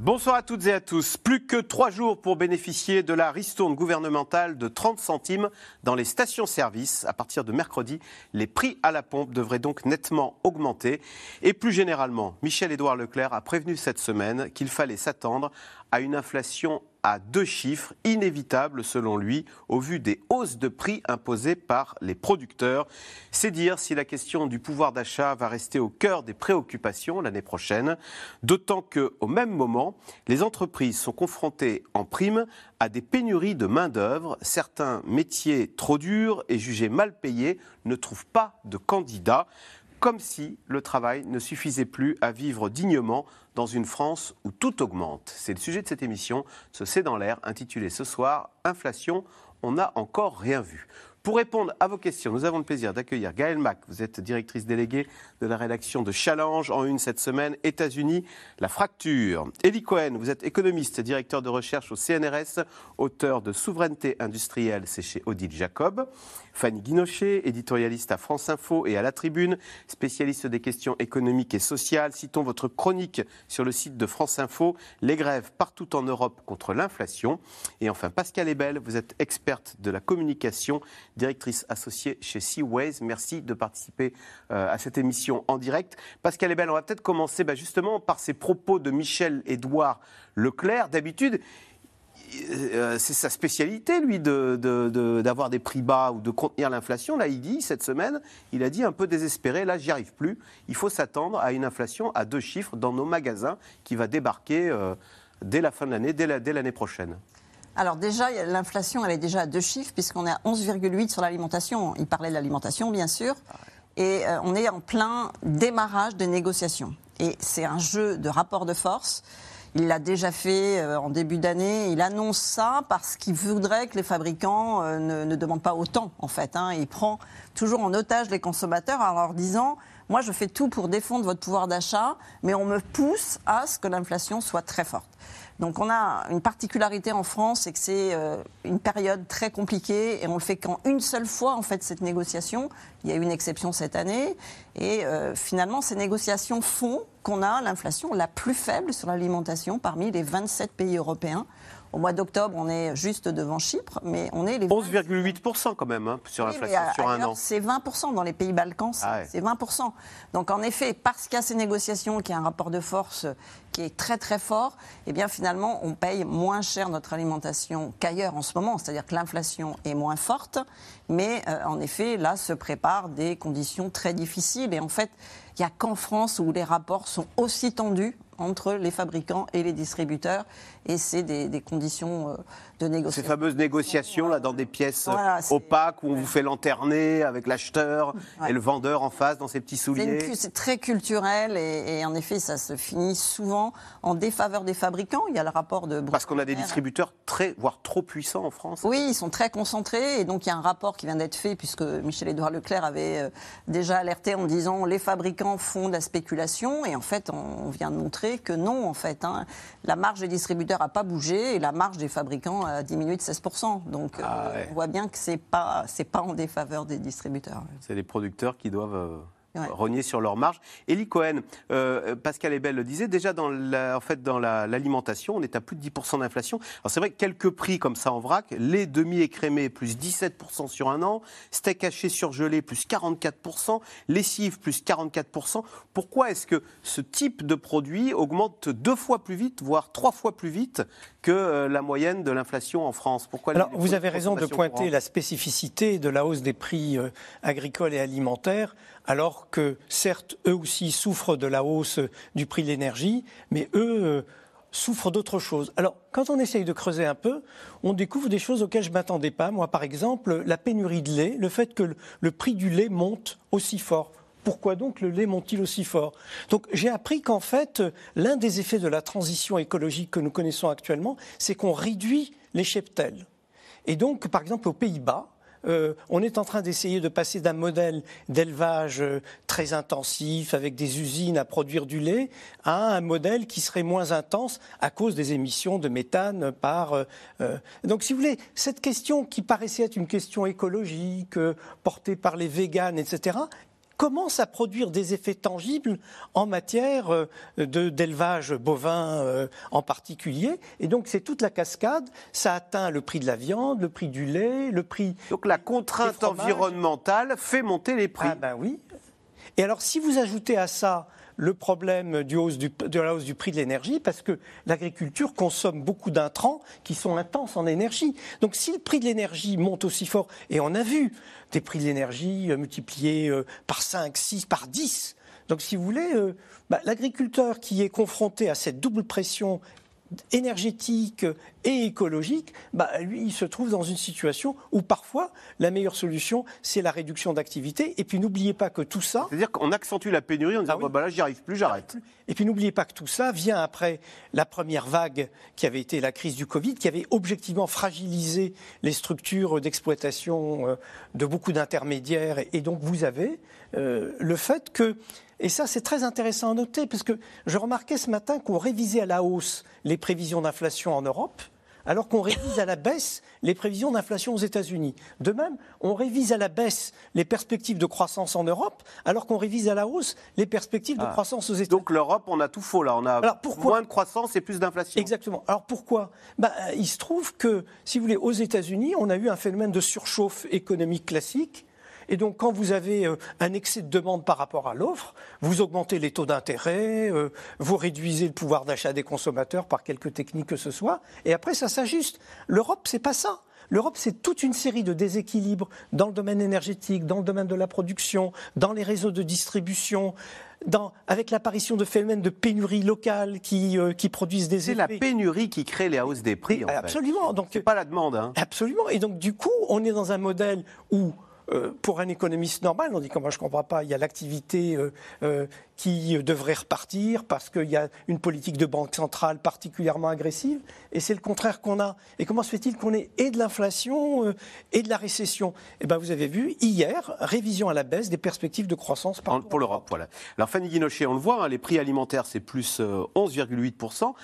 Bonsoir à toutes et à tous. Plus que trois jours pour bénéficier de la ristourne gouvernementale de 30 centimes dans les stations-service. À partir de mercredi, les prix à la pompe devraient donc nettement augmenter. Et plus généralement, Michel-Édouard Leclerc a prévenu cette semaine qu'il fallait s'attendre à une inflation à deux chiffres, inévitables selon lui, au vu des hausses de prix imposées par les producteurs. C'est dire si la question du pouvoir d'achat va rester au cœur des préoccupations l'année prochaine, d'autant qu'au même moment, les entreprises sont confrontées en prime à des pénuries de main-d'œuvre. Certains métiers trop durs et jugés mal payés ne trouvent pas de candidats comme si le travail ne suffisait plus à vivre dignement dans une France où tout augmente. C'est le sujet de cette émission, ce C'est dans l'air, intitulé ce soir Inflation, on n'a encore rien vu. Pour répondre à vos questions, nous avons le plaisir d'accueillir Gaëlle Mack. Vous êtes directrice déléguée de la rédaction de Challenge en une cette semaine, États-Unis, la fracture. Elie Cohen, vous êtes économiste, directeur de recherche au CNRS, auteur de Souveraineté industrielle, c'est chez Odile Jacob. Fanny Guinochet, éditorialiste à France Info et à La Tribune, spécialiste des questions économiques et sociales. Citons votre chronique sur le site de France Info, Les grèves partout en Europe contre l'inflation. Et enfin, Pascal Ebel, vous êtes experte de la communication, directrice associée chez Seaways. Merci de participer euh, à cette émission en direct. Pascal Ebel, on va peut-être commencer bah, justement par ces propos de Michel-Édouard Leclerc. D'habitude, c'est sa spécialité, lui, d'avoir des prix bas ou de contenir l'inflation. Là, il dit, cette semaine, il a dit un peu désespéré, là, j'y arrive plus. Il faut s'attendre à une inflation à deux chiffres dans nos magasins qui va débarquer euh, dès la fin de l'année, dès l'année prochaine. Alors déjà, l'inflation, elle est déjà à deux chiffres, puisqu'on est à 11,8 sur l'alimentation. Il parlait de l'alimentation, bien sûr. Et euh, on est en plein démarrage de négociations. Et c'est un jeu de rapport de force. Il l'a déjà fait euh, en début d'année. Il annonce ça parce qu'il voudrait que les fabricants euh, ne, demandent pas autant, en fait. Hein. Il prend toujours en otage les consommateurs en leur disant Moi, je fais tout pour défendre votre pouvoir d'achat, mais on me pousse à ce que l'inflation soit très forte. Donc on a une particularité en France, c'est que c'est euh, une période très compliquée et on le fait qu'en une seule fois en fait cette négociation. Il y a eu une exception cette année et euh, finalement ces négociations font qu'on a l'inflation la plus faible sur l'alimentation parmi les 27 pays européens. Au mois d'octobre, on est juste devant Chypre, mais on est les 11,8% quand même hein, sur l'inflation sur un an. C'est 20% dans les pays Balkans, ah c'est 20%. Donc en effet, parce qu'il y a ces négociations, qu'il y a un rapport de force qui est très très fort, eh bien finalement on paye moins cher notre alimentation qu'ailleurs en ce moment, c'est-à-dire que l'inflation est moins forte, mais euh, en effet là se préparent des conditions très difficiles et en fait il n'y a qu'en France où les rapports sont aussi tendus entre les fabricants et les distributeurs. Et c'est des, conditions euh, de négociation. Ces fameuses négociations là, dans des pièces opaques où on vous fait lanterner avec l'acheteur et le vendeur en face dans ses petits souliers. C'est très culturel et, en effet, ça se finit souvent en défaveur des fabricants. Il y a le rapport de. Parce qu'on a des distributeurs très, voire trop puissants en France. Oui, ils sont très concentrés et donc il y a un rapport qui vient d'être fait puisque Michel-Édouard Leclerc avait euh, déjà alerté en disant les fabricants font de la spéculation et en fait on vient de montrer que non, en fait. Hein. La marge des distributeurs n'a pas bougé et la marge des fabricants a diminué de 16%. Donc ah euh, on voit bien que ce n'est pas, pas en défaveur des distributeurs. C'est les producteurs qui doivent renier sur leur marge. Elie Cohen, euh, Pascal Ebel le disait, déjà dans la, en fait, dans l'alimentation, on est à plus de 10% d'inflation. Alors c'est vrai que quelques prix comme ça en vrac, les demi-écrémés plus 17% sur un an, steak haché surgelé plus 44%, lessive plus 44%. Pourquoi est-ce que ce type de produit augmente deux fois plus vite, voire trois fois plus vite que euh, la moyenne de l'inflation en France? Pourquoi Alors, vous avez raison de pointer la spécificité de la hausse des prix euh, agricoles et alimentaires alors que certes, eux aussi souffrent de la hausse du prix de l'énergie, mais eux euh, souffrent d'autre chose. Alors, quand on essaye de creuser un peu, on découvre des choses auxquelles je ne m'attendais pas. Moi, par exemple, la pénurie de lait, le fait que le prix du lait monte aussi fort. Pourquoi donc le lait monte-t-il aussi fort? Donc j'ai appris qu'en fait, l'un des effets de la transition écologique que nous connaissons actuellement, c'est qu'on réduit les cheptels. Et donc, par exemple, aux Pays-Bas, euh, on est en train d'essayer de passer d'un modèle d'élevage euh, très intensif avec des usines à produire du lait à un modèle qui serait moins intense à cause des émissions de méthane par. donc, si vous voulez, cette question qui paraissait être une question écologique portée par les véganes, etc., commence à produire des effets tangibles en matière euh, d'élevage bovin euh, en particulier. Et donc c'est toute la cascade. Ça atteint le prix de la viande, le prix du lait, le prix. Donc la contrainte environnementale fait monter les prix. Ah ben oui. Et alors si vous ajoutez à ça le problème de la hausse du prix de l'énergie parce que l'agriculture consomme beaucoup d'intrants qui sont intenses en énergie. Donc si le prix de l'énergie monte aussi fort, et on a vu des prix de l'énergie euh, multipliés euh, par 5, 6, par 10, donc, si vous voulez, euh, bah, l'agriculteur qui est confronté à cette double pression énergétique et écologique, bah, lui, il se trouve dans une situation où parfois la meilleure solution, c'est la réduction d'activité. Et puis n'oubliez pas que tout ça. C'est-à-dire qu'on accentue la pénurie en disant ah bah, là, j'y arrive plus, j'arrête. Et puis n'oubliez pas que tout ça vient après la première vague qui avait été la crise du Covid, qui avait objectivement fragilisé les structures d'exploitation euh, de beaucoup d'intermédiaires. Et donc vous avez euh, le fait que et ça, c'est très intéressant à noter, parce que je remarquais ce matin qu'on révisait à la hausse les prévisions d'inflation en Europe, alors qu'on révise à la baisse les prévisions d'inflation aux États-Unis. De même, on révise à la baisse les perspectives de croissance en Europe, alors qu'on révise à la hausse les perspectives de ah. croissance aux États-Unis. Donc l'Europe, on a tout faux là, on a moins de croissance et plus d'inflation. Exactement. Alors pourquoi? Bah, Il se trouve que, si vous voulez, aux États-Unis, on a eu un phénomène de surchauffe économique classique et donc, quand vous avez euh, un excès de demande par rapport à l'offre, vous augmentez les taux d'intérêt, euh, vous réduisez le pouvoir d'achat des consommateurs par quelque technique que ce soit, et après, ça s'ajuste. L'Europe, c'est pas ça. L'Europe, c'est toute une série de déséquilibres dans le domaine énergétique, dans le domaine de la production, dans les réseaux de distribution. Dans, avec l'apparition de phénomènes de pénurie locale qui, euh, qui produisent des effets. C'est la pénurie qui crée les hausses des prix. En absolument. Fait. Donc c'est pas la demande. Hein. Absolument. Et donc du coup, on est dans un modèle où euh, pour un économiste normal, on dit comment je ne comprends pas, il y a l'activité euh, euh, qui devrait repartir parce qu'il y a une politique de banque centrale particulièrement agressive, et c'est le contraire qu'on a. Et comment se fait-il qu'on ait et de l'inflation et de la récession? Eh bien, vous avez vu, hier, révision à la baisse des perspectives de croissance pour l'Europe. Voilà. Alors, Fanny Guinochet, on le voit, hein, les prix alimentaires, c'est plus 11,8%.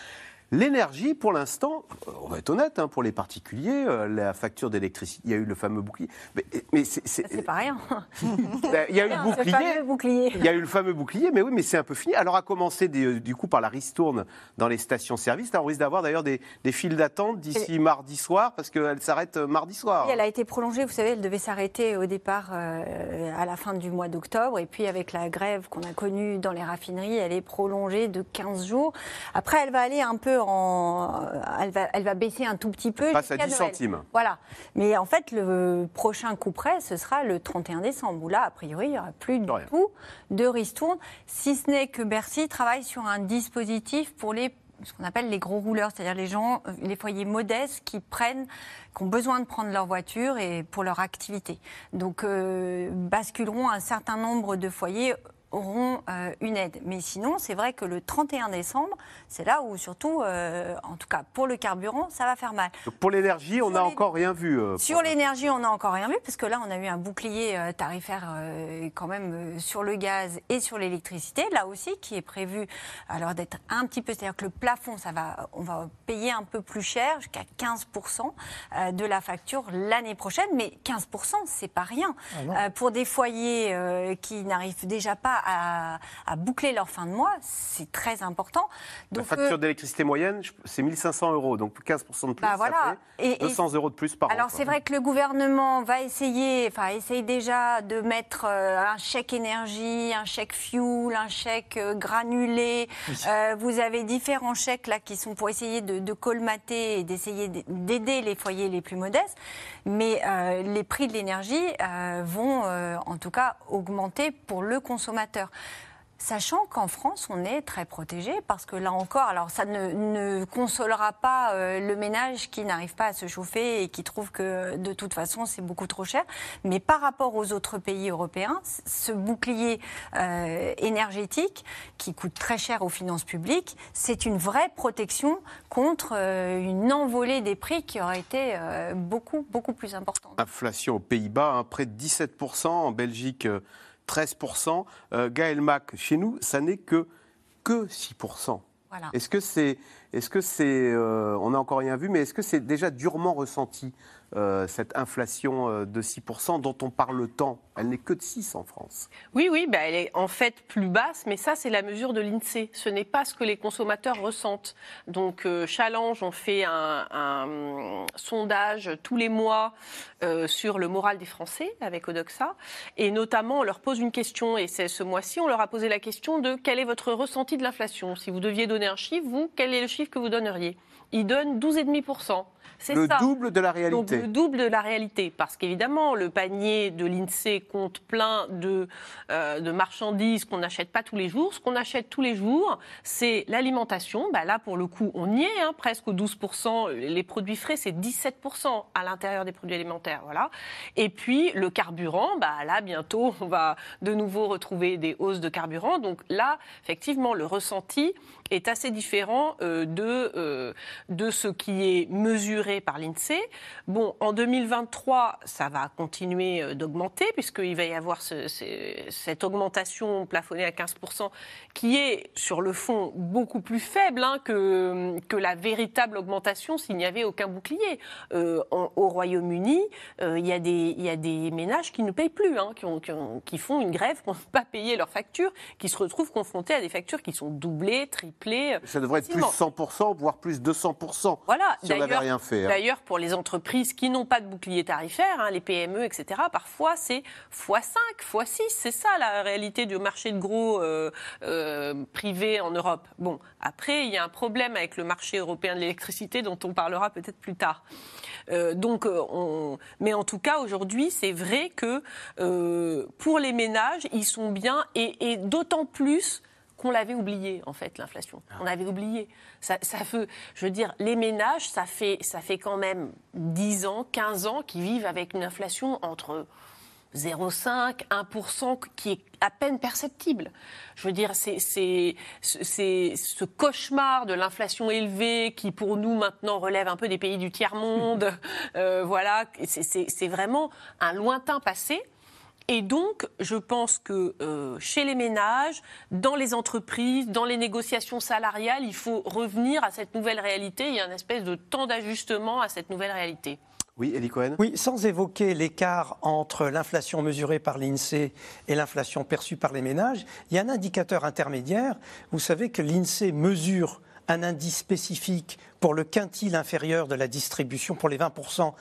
L'énergie, pour l'instant, on va être honnête, hein, pour les particuliers, euh, la facture d'électricité, il y a eu le fameux bouclier. Mais, mais c'est pas rien. il y a eu le bouclier, bouclier. Il y a eu le fameux bouclier, mais oui, mais c'est un peu fini. Alors, à commencer euh, du coup par la ristourne dans les stations-service. on risque d'avoir d'ailleurs des, files d'attente d'ici mardi soir, parce qu'elle s'arrête euh, mardi soir. elle a été prolongée, vous savez, elle devait s'arrêter au départ à la fin du mois d'octobre, et puis avec la grève qu'on a connue dans les raffineries, elle est prolongée de 15 jours. Après, elle va aller un peu elle, va, elle va baisser un tout petit peu. Passe à 10 centimes. Voilà. Mais en fait, le prochain coup près, ce sera le 31 décembre, où là, a priori, il n'y aura plus du tout de ristourne, si ce n'est que Bercy travaille sur un dispositif pour les ce qu'on appelle les gros rouleurs, c'est-à-dire les gens, les foyers modestes qui prennent, qui ont besoin de prendre leur voiture et pour leur activité. Donc, euh, basculeront un certain nombre de foyers auront euh, une aide. Mais sinon, c'est vrai que le 31 décembre, c'est là où surtout, euh, en tout cas pour le carburant, ça va faire mal. pour l'énergie, on n'a encore rien vu. Euh, sur l'énergie, on n'a encore rien vu, parce que là, on a eu un bouclier tarifaire quand même sur le gaz et sur l'électricité, là aussi, qui est prévu alors d'être un petit peu, c'est-à-dire que le plafond, ça va, on va payer un peu plus cher, jusqu'à 15% de la facture l'année prochaine, mais 15%, c'est pas rien. Ah pour des foyers qui n'arrivent déjà pas à, boucler leur fin de mois, c'est très important. Donc, la facture euh, d'électricité moyenne, c'est 1500 euros, donc 15% de plus, bah ça fait 200 euros de plus par an. Alors c'est vrai que le gouvernement va essayer, enfin essaye déjà de mettre euh, un chèque énergie, un chèque fuel, un chèque euh, granulé. vous avez différents chèques là qui sont pour essayer de, de colmater et d'essayer d'aider les foyers les plus modestes. Mais les prix de l'énergie vont en tout cas augmenter pour le consommateur. Sachant qu'en France, on est très protégé parce que là encore, alors ça ne, consolera pas euh, le ménage qui n'arrive pas à se chauffer et qui trouve que de toute façon c'est beaucoup trop cher. Mais par rapport aux autres pays européens, ce bouclier euh, énergétique qui coûte très cher aux finances publiques, c'est une vraie protection contre euh, une envolée des prix qui aurait été beaucoup beaucoup plus importante. Inflation aux Pays-Bas, hein, près de 17%, en Belgique 13%. Euh, Gaël Mac, chez nous, ça n'est que, que 6%. Est-ce que c'est, est-ce que c'est, euh, on n'a encore rien vu, mais est-ce que c'est déjà durement ressenti euh, cette inflation euh, de 6% dont on parle tant Elle n'est que de 6 en France. Oui, oui, bah, elle est en fait plus basse, mais ça, c'est la mesure de l'INSEE. Ce n'est pas ce que les consommateurs ressentent. Donc, euh, Challenge, on fait un, sondage tous les mois sur le moral des Français avec Odoxa. Et notamment, on leur pose une question, et c'est ce mois-ci, on leur a posé la question de quel est votre ressenti de l'inflation? Si vous deviez donner un chiffre, vous, quel est le chiffre que vous donneriez? Ils donnent 12,5%. Le double de la réalité. le double de la réalité. Parce qu'évidemment, le panier de l'INSEE compte plein de, euh, de marchandises qu'on n'achète pas tous les jours. Ce qu'on achète tous les jours, c'est l'alimentation. Bah là, pour le coup, on y est, hein, presque au 12%. Les produits frais, c'est 17% à l'intérieur des produits alimentaires. Voilà. Et puis, le carburant, bah là, bientôt, on va de nouveau retrouver des hausses de carburant. Donc là, effectivement, le ressenti est assez différent euh, de, euh, de ce qui est mesuré par l'INSEE. Bon, en 2023, ça va continuer euh, d'augmenter puisqu'il va y avoir cette augmentation plafonnée à 15% qui est sur le fond beaucoup plus faible hein, que, que la véritable augmentation s'il n'y avait aucun bouclier. au Royaume-Uni, il y, a des, y a des ménages qui ne payent plus, hein, qui, ont, qui, font une grève pour ne pas payer leurs factures, qui se retrouvent confrontés à des factures qui sont doublées, triplées ça devrait être plus 100%, voire plus 200%. Voilà. Si on n'avait rien Hein. D'ailleurs, pour les entreprises qui n'ont pas de bouclier tarifaire, hein, les PME, etc., parfois c'est x5, x6. C'est ça la réalité du marché de gros euh, euh, privé en Europe. Bon, après, il y a un problème avec le marché européen de l'électricité dont on parlera peut-être plus tard. Euh, donc, on... mais en tout cas, aujourd'hui, c'est vrai que pour les ménages, ils sont bien et d'autant plus on l'avait oublié, en fait, l'inflation. Ah. On avait oublié. Ça, ça fait, je veux dire, les ménages, ça fait, ça fait quand même 10 ans, 15 ans qu'ils vivent avec une inflation entre 0,5, 1%, qui est à peine perceptible. Je veux dire, c'est ce cauchemar de l'inflation élevée qui, pour nous, maintenant, relève un peu des pays du tiers-monde. Euh, voilà, c'est vraiment un lointain passé. Et donc, je pense que euh, chez les ménages, dans les entreprises, dans les négociations salariales, il faut revenir à cette nouvelle réalité. Il y a une espèce de temps d'ajustement à cette nouvelle réalité. Oui, Elie Cohen? Oui, sans évoquer l'écart entre l'inflation mesurée par l'INSEE et l'inflation perçue par les ménages, il y a un indicateur intermédiaire. Vous savez que l'INSEE mesure un indice spécifique pour le quintile inférieur de la distribution, pour les 20%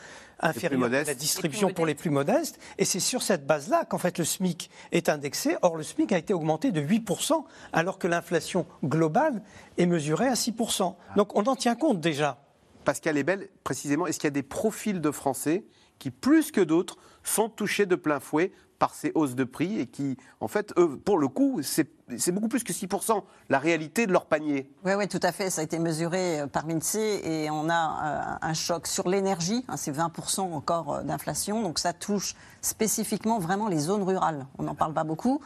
inférieur à la distribution pour les plus modestes. Et c'est sur cette base-là qu'en fait le SMIC est indexé. Or, le SMIC a été augmenté de 8%, alors que l'inflation globale est mesurée à 6%. Donc on en tient compte déjà. Pascal Ebel, précisément, est-ce qu'il y a des profils de Français qui, plus que d'autres, sont touchés de plein fouet par ces hausses de prix et qui, en fait, eux, pour le coup, c'est beaucoup plus que 6%, la réalité de leur panier. Oui, oui, tout à fait. Ça a été mesuré euh, par l'INSEE et on a euh, un choc sur l'énergie. Hein, c'est 20% encore euh, d'inflation. Donc ça touche spécifiquement vraiment les zones rurales. On n'en parle pas beaucoup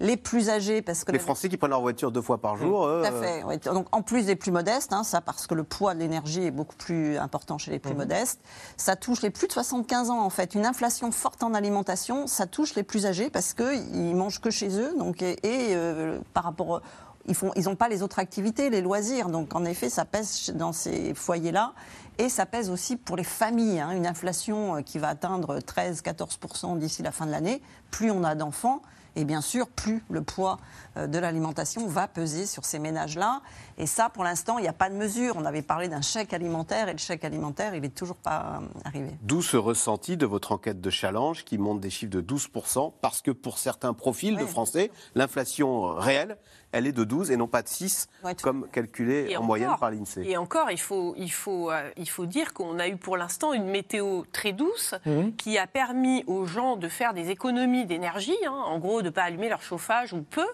les plus âgés, parce que... Les Français qui prennent leur voiture deux fois par jour. Tout à fait. Donc, en plus des plus modestes, hein, ça parce que le poids de l'énergie est beaucoup plus important chez les plus mhm. modestes. Ça touche les plus de 75 ans, en fait. Une inflation forte en alimentation, ça touche les plus âgés parce qu'ils mangent que chez eux. Donc, et, euh, par rapport ils n'ont ils pas les autres activités, les loisirs. Donc, en effet, ça pèse dans ces foyers-là. Et ça pèse aussi pour les familles. Hein. une inflation euh, qui va atteindre 13-14% d'ici la fin de l'année. Plus on a d'enfants, et bien sûr, plus le poids euh, de l'alimentation va peser sur ces ménages-là. Et ça, pour l'instant, il n'y a pas de mesure. On avait parlé d'un chèque alimentaire et le chèque alimentaire, il n'est toujours pas euh, arrivé. D'où ce ressenti de votre enquête de challenge qui montre des chiffres de 12%, parce que pour certains profils de Français, l'inflation réelle, elle est de 12 et non pas de 6, comme calculé en moyenne par l'INSEE. Et encore, il faut, il faut, euh, il faut dire qu'on a eu pour l'instant une météo très douce mmh. qui a permis aux gens de faire des économies d'énergie, hein, en gros ne pas allumer leur chauffage ou peu.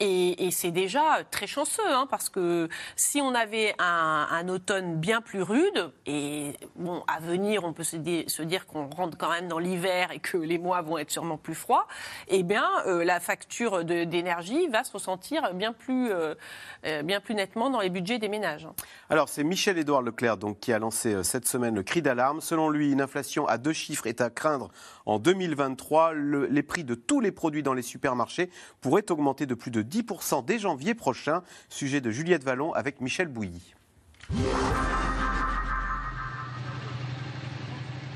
et, c'est déjà très chanceux, hein, parce que si on avait un, automne bien plus rude, et bon, à venir, on peut se dire, qu'on rentre quand même dans l'hiver et que les mois vont être sûrement plus froids, eh bien, la facture d'énergie va se ressentir bien plus, bien plus nettement dans les budgets des ménages. Alors, c'est Michel-Édouard Leclerc donc, qui a lancé cette semaine le cri d'alarme. Selon lui, une inflation à deux chiffres est à craindre en 2023. les prix de tous les produits dans les supermarchés pourraient augmenter de plus de 10% dès janvier prochain. Sujet de Juliette Vallon avec Michel Bouilly.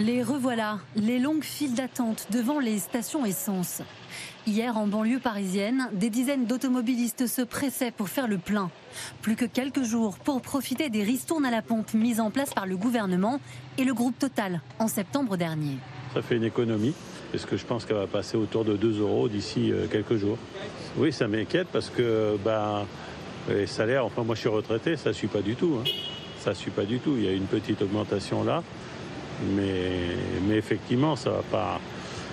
Les revoilà, les longues files d'attente devant les stations essence. Hier, en banlieue parisienne, des dizaines d'automobilistes se pressaient pour faire le plein. Plus que quelques jours pour profiter des ristournes à la pompe mises en place par le gouvernement et le groupe Total en septembre dernier. Ça fait une économie, parce que je pense qu'elle va passer autour de 2 euros d'ici euh, quelques jours? Oui, ça m'inquiète parce que ben, les salaires, enfin moi je suis retraité, ça ne suit pas du tout. Hein. Ça suit pas du tout. Il y a une petite augmentation là. Mais, effectivement, ça va pas.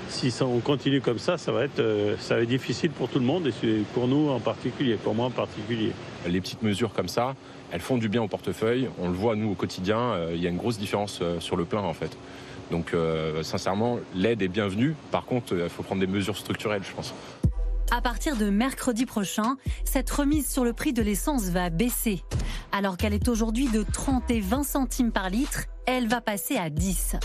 Si on continue comme ça, ça va, être, euh, ça va être difficile pour tout le monde et pour nous en particulier, pour moi en particulier. Les petites mesures comme ça, elles font du bien au portefeuille. On le voit nous au quotidien. Euh, il y a une grosse différence sur le plein en fait. Donc sincèrement, l'aide est bienvenue. Par contre, il faut prendre des mesures structurelles, je pense. À partir de mercredi prochain, cette remise sur le prix de l'essence va baisser. Alors qu'elle est aujourd'hui de 30 et 20 centimes par litre, elle va passer à 10.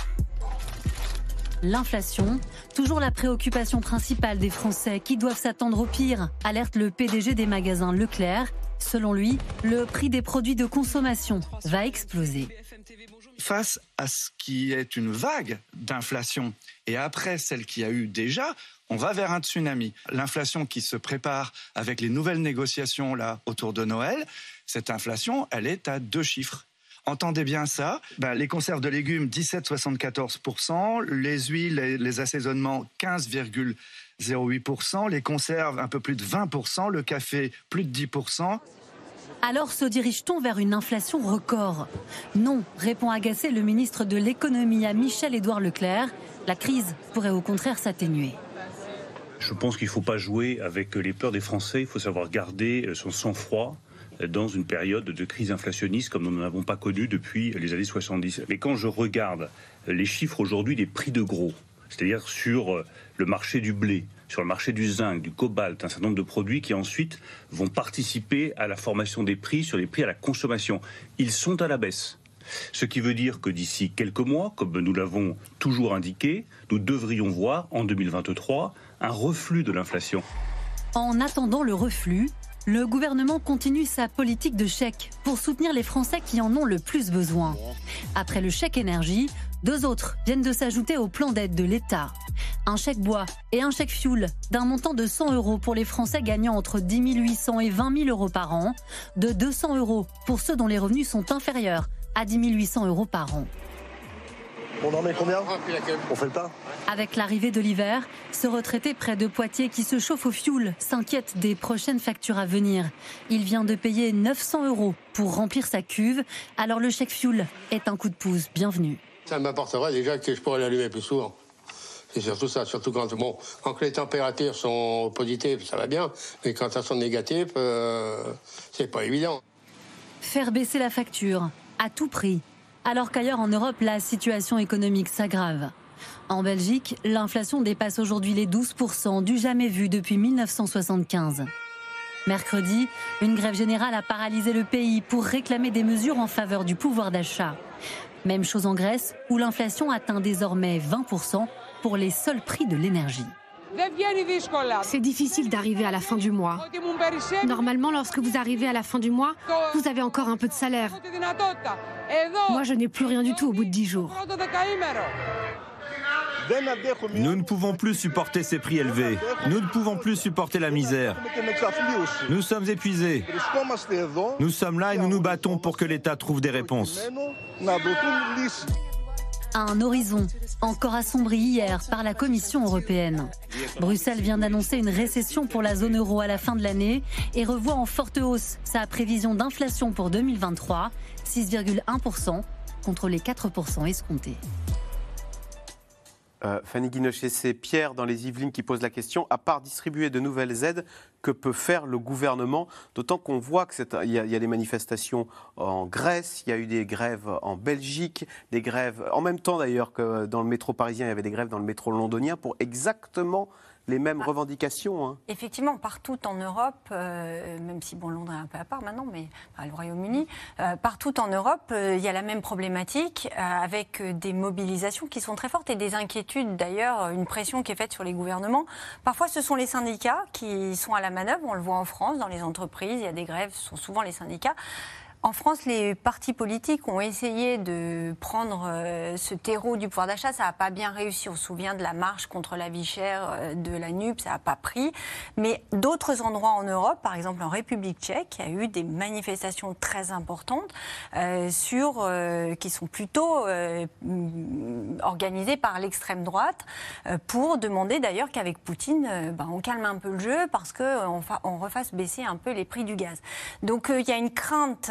L'inflation, toujours la préoccupation principale des Français qui doivent s'attendre au pire, alerte le PDG des magasins Leclerc. Selon lui, le prix des produits de consommation va exploser. Face à ce qui est une vague d'inflation et après celle qui a eu déjà, on va vers un tsunami. L'inflation qui se prépare avec les nouvelles négociations là autour de Noël, cette inflation, elle est à deux chiffres. Entendez bien ça. Ben, les conserves de légumes, 17,74%. Les huiles et les assaisonnements, 15,08%. Les conserves, un peu plus de 20%. Le café, plus de 10%. Alors se dirige-t-on vers une inflation record Non, répond agacé le ministre de l'économie à Michel-Édouard Leclerc. La crise pourrait au contraire s'atténuer. Je pense qu'il ne faut pas jouer avec les peurs des Français, il faut savoir garder son sang-froid dans une période de crise inflationniste comme nous n'en avons pas connu depuis les années 70. Mais quand je regarde les chiffres aujourd'hui des prix de gros, c'est-à-dire sur le marché du blé, sur le marché du zinc, du cobalt, un certain nombre de produits qui ensuite vont participer à la formation des prix sur les prix à la consommation. Ils sont à la baisse. Ce qui veut dire que d'ici quelques mois, comme nous l'avons toujours indiqué, nous devrions voir en 2023 un reflux de l'inflation. En attendant le reflux, le gouvernement continue sa politique de chèques pour soutenir les Français qui en ont le plus besoin. Après le chèque énergie, deux autres viennent de s'ajouter au plan d'aide de l'État. Un chèque bois et un chèque fuel d'un montant de 100 euros pour les Français gagnant entre 10 800 et 20 000 euros par an, de 200 euros pour ceux dont les revenus sont inférieurs à 10 800 euros par an. On en met combien? On fait le pas? Avec l'arrivée de l'hiver, ce retraité près de Poitiers qui se chauffe au fioul s'inquiète des prochaines factures à venir. Il vient de payer 900 euros pour remplir sa cuve, alors le chèque fioul est un coup de pouce bienvenu. Ça m'apporterait déjà que je pourrais l'allumer plus souvent. C'est surtout ça, surtout quand, bon, quand les températures sont positives, ça va bien, mais quand elles sont négatives, euh, c'est pas évident. Faire baisser la facture, à tout prix, alors qu'ailleurs en Europe, la situation économique s'aggrave. En Belgique, l'inflation dépasse aujourd'hui les 12% du jamais vu depuis 1975. Mercredi, une grève générale a paralysé le pays pour réclamer des mesures en faveur du pouvoir d'achat. Même chose en Grèce, où l'inflation atteint désormais 20% pour les seuls prix de l'énergie. C'est difficile d'arriver à la fin du mois. Normalement, lorsque vous arrivez à la fin du mois, vous avez encore un peu de salaire. Moi, je n'ai plus rien du tout au bout de dix jours. Nous ne pouvons plus supporter ces prix élevés. Nous ne pouvons plus supporter la misère. Nous sommes épuisés. Nous sommes là et nous nous battons pour que l'État trouve des réponses un horizon encore assombri hier par la Commission européenne. Bruxelles vient d'annoncer une récession pour la zone euro à la fin de l'année et revoit en forte hausse sa prévision d'inflation pour 2023, 6,1% contre les 4% escomptés. Euh, Fanny Guinochet, c'est Pierre dans les Yvelines qui pose la question. À part distribuer de nouvelles aides, que peut faire le gouvernement? D'autant qu'on voit qu'il y, y, a des manifestations en Grèce, il y a eu des grèves en Belgique, des grèves en même temps d'ailleurs que dans le métro parisien, il y avait des grèves dans le métro londonien pour exactement les mêmes ah. revendications. Hein. Effectivement, partout en Europe, euh, même si bon, Londres est un peu à part maintenant, mais le Royaume-Uni, euh, partout en Europe, euh, il y a la même problématique avec des mobilisations qui sont très fortes et des inquiétudes d'ailleurs, une pression qui est faite sur les gouvernements. Parfois, ce sont les syndicats qui sont à la manœuvre. On le voit en France, dans les entreprises, il y a des grèves, ce sont souvent les syndicats. En France, les partis politiques ont essayé de prendre euh, ce terreau du pouvoir d'achat. Ça n'a pas bien réussi. On se souvient de la marche contre la vie chère euh, de la NUP, ça n'a pas pris. Mais d'autres endroits en Europe, par exemple en République tchèque, il y a eu des manifestations très importantes euh, sur, qui sont plutôt organisées par l'extrême droite pour demander d'ailleurs qu'avec Poutine, ben, on calme un peu le jeu parce qu'on on refasse baisser un peu les prix du gaz. Donc il y a une crainte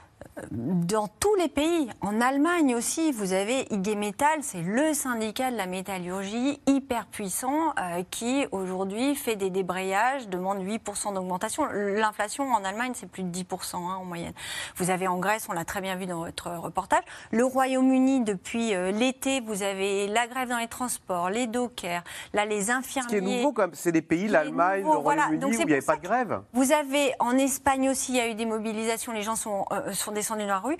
dans tous les pays, en Allemagne aussi, vous avez IG Metall, c'est le syndicat de la métallurgie hyper puissant euh, qui aujourd'hui fait des débrayages, demande 8% d'augmentation. L'inflation en Allemagne, c'est plus de 10% hein, en moyenne. Vous avez en Grèce, on l'a très bien vu dans votre reportage. Le Royaume-Uni, depuis euh, l'été, vous avez la grève dans les transports, les dockers, là les infirmiers. Ce qui est nouveau, comme c'est des pays, l'Allemagne, le Royaume-Uni, où il n'y avait pas de grève. Vous avez en Espagne aussi, il y a eu des mobilisations, les gens sont, euh, sont descendus dans la rue.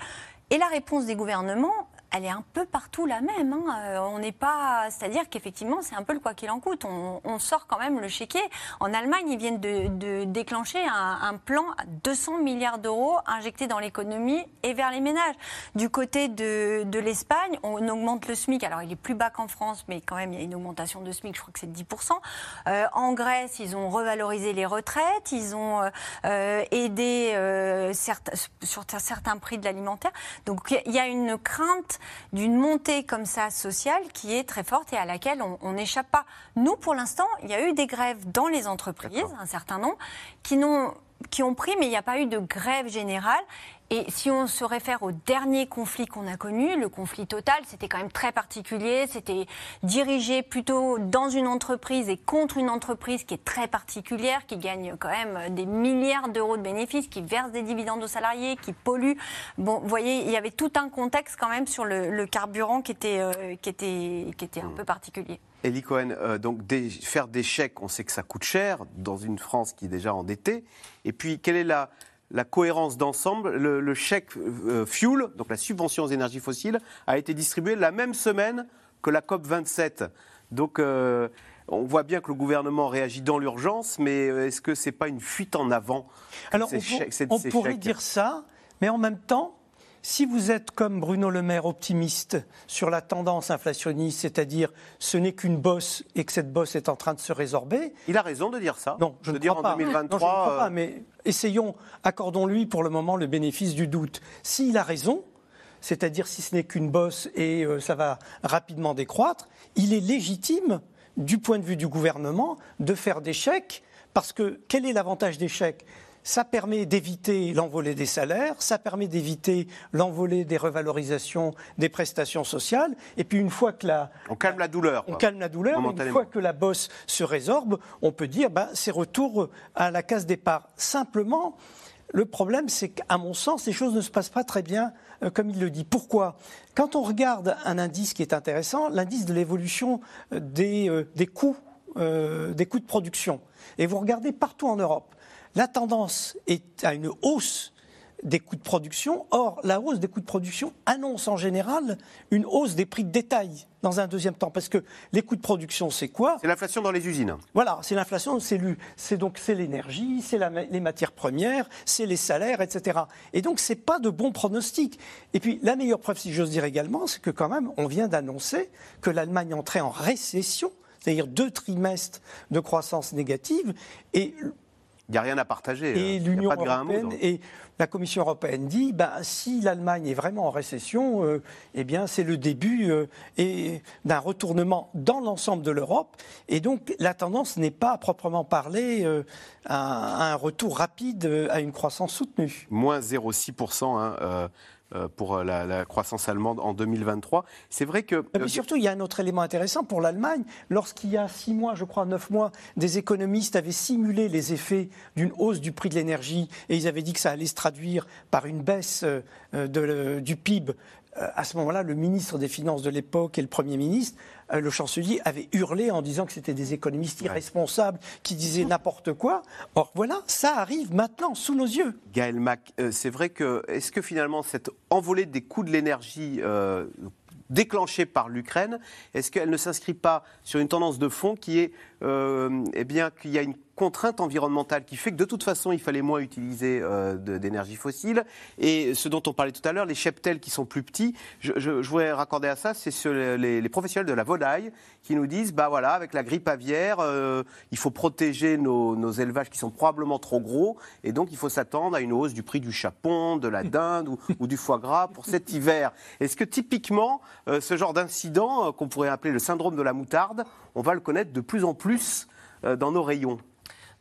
Et la réponse des gouvernements, elle est un peu partout la même. Hein. Euh, on n'est pas, c'est-à-dire qu'effectivement, c'est un peu le quoi qu'il en coûte. On, sort quand même le chéquier. En Allemagne, ils viennent de, déclencher un, plan à 200 milliards d'euros injectés dans l'économie et vers les ménages. Du côté de, l'Espagne, on augmente le SMIC. Alors, il est plus bas qu'en France, mais quand même, il y a une augmentation de SMIC. Je crois que c'est de 10 euh, En Grèce, ils ont revalorisé les retraites. Ils ont euh, aidé certains, sur certains prix de l'alimentaire. Donc, il y a une crainte d'une montée comme ça sociale qui est très forte et à laquelle on n'échappe pas. Nous, pour l'instant, il y a eu des grèves dans les entreprises, un certain nombre, qui, n'ont, qui ont pris, mais il n'y a pas eu de grève générale. Et si on se réfère au dernier conflit qu'on a connu, le conflit total, c'était quand même très particulier. C'était dirigé plutôt dans une entreprise et contre une entreprise qui est très particulière, qui gagne quand même des milliards d'euros de bénéfices, qui verse des dividendes aux salariés, qui pollue. Bon, vous voyez, il y avait tout un contexte quand même sur le, carburant qui était, euh, qui était, qui était un peu particulier. Elie Cohen, euh, donc faire des chèques, on sait que ça coûte cher dans une France qui est déjà endettée. Et puis, quelle est la, la cohérence d'ensemble. Le, chèque euh, fuel, donc la subvention aux énergies fossiles, a été distribué la même semaine que la COP 27. Donc euh, on voit bien que le gouvernement réagit dans l'urgence, mais euh, est-ce que ce n'est pas une fuite en avant Alors on, pourrait dire ça, mais en même temps, si vous êtes comme Bruno Le Maire optimiste sur la tendance inflationniste, c'est-à-dire ce n'est qu'une bosse et que cette bosse est en train de se résorber. Il a raison de dire ça. Non, je ne dire crois pas. 2023, non, je ne crois pas, mais essayons, accordons-lui pour le moment le bénéfice du doute. S'il a raison, c'est-à-dire si ce n'est qu'une bosse et euh, ça va rapidement décroître, il est légitime, du point de vue du gouvernement, de faire des chèques, parce que quel est l'avantage des chèques? Ça permet d'éviter l'envolée des salaires, ça permet d'éviter l'envolée des revalorisations des prestations sociales. Et puis une fois que la... On calme la douleur. On calme la douleur. Une fois que la bosse se résorbe, on peut dire ben, c'est retour à la case départ. Simplement, le problème, c'est qu'à mon sens, les choses ne se passent pas très bien euh, comme il le dit. Pourquoi? Quand on regarde un indice qui est intéressant, l'indice de l'évolution euh, des, euh, des coûts des coûts de production. Et vous regardez partout en Europe, la tendance est à une hausse des coûts de production. Or, la hausse des coûts de production annonce en général une hausse des prix de détail dans un deuxième temps. Parce que les coûts de production, c'est quoi? C'est l'inflation dans les usines. Voilà, c'est l'inflation, c'est donc c'est l'énergie, c'est les matières premières, c'est les salaires, etc. Et donc, c'est pas de bons pronostics. Et puis, la meilleure preuve, si j'ose dire également, c'est que quand même, on vient d'annoncer que l'Allemagne entrait en récession c'est-à-dire deux trimestres de croissance négative, et il n'y a rien à partager. Et hein. l'Union européenne et la Commission européenne dit bah, si l'Allemagne est vraiment en récession, euh, eh bien c'est le début euh, d'un retournement dans l'ensemble de l'Europe. Et donc la tendance n'est pas à proprement parler euh, à, un retour rapide à une croissance soutenue. Moins 0,6%. Hein, pour la, croissance allemande en 2023. C'est vrai que... Mais surtout, il y a un autre élément intéressant pour l'Allemagne. Lorsqu'il y a six mois, je crois, neuf mois, des économistes avaient simulé les effets d'une hausse du prix de l'énergie et ils avaient dit que ça allait se traduire par une baisse de, du PIB euh, à ce moment-là, le ministre des Finances de l'époque et le Premier ministre, euh, le chancelier, avaient hurlé en disant que c'était des économistes irresponsables qui disaient n'importe quoi. Or voilà, ça arrive maintenant sous nos yeux. Gaël Mac, euh, c'est vrai que est-ce que finalement cette envolée des coûts de l'énergie déclenchée par l'Ukraine, est-ce qu'elle ne s'inscrit pas sur une tendance de fond qui est eh bien qu'il y a une contrainte environnementale qui fait que de toute façon, il fallait moins utiliser euh, d'énergie fossile. Et ce dont on parlait tout à l'heure, les cheptels qui sont plus petits, je, je, voudrais raccorder à ça, c'est sur les, professionnels de la volaille qui nous disent, bah voilà, avec la grippe aviaire, euh, il faut protéger nos, élevages qui sont probablement trop gros, et donc il faut s'attendre à une hausse du prix du chapon, de la dinde ou, du foie gras pour cet hiver. Est-ce que typiquement, euh, ce genre d'incident, qu'on pourrait appeler le syndrome de la moutarde, on va le connaître de plus en plus dans nos rayons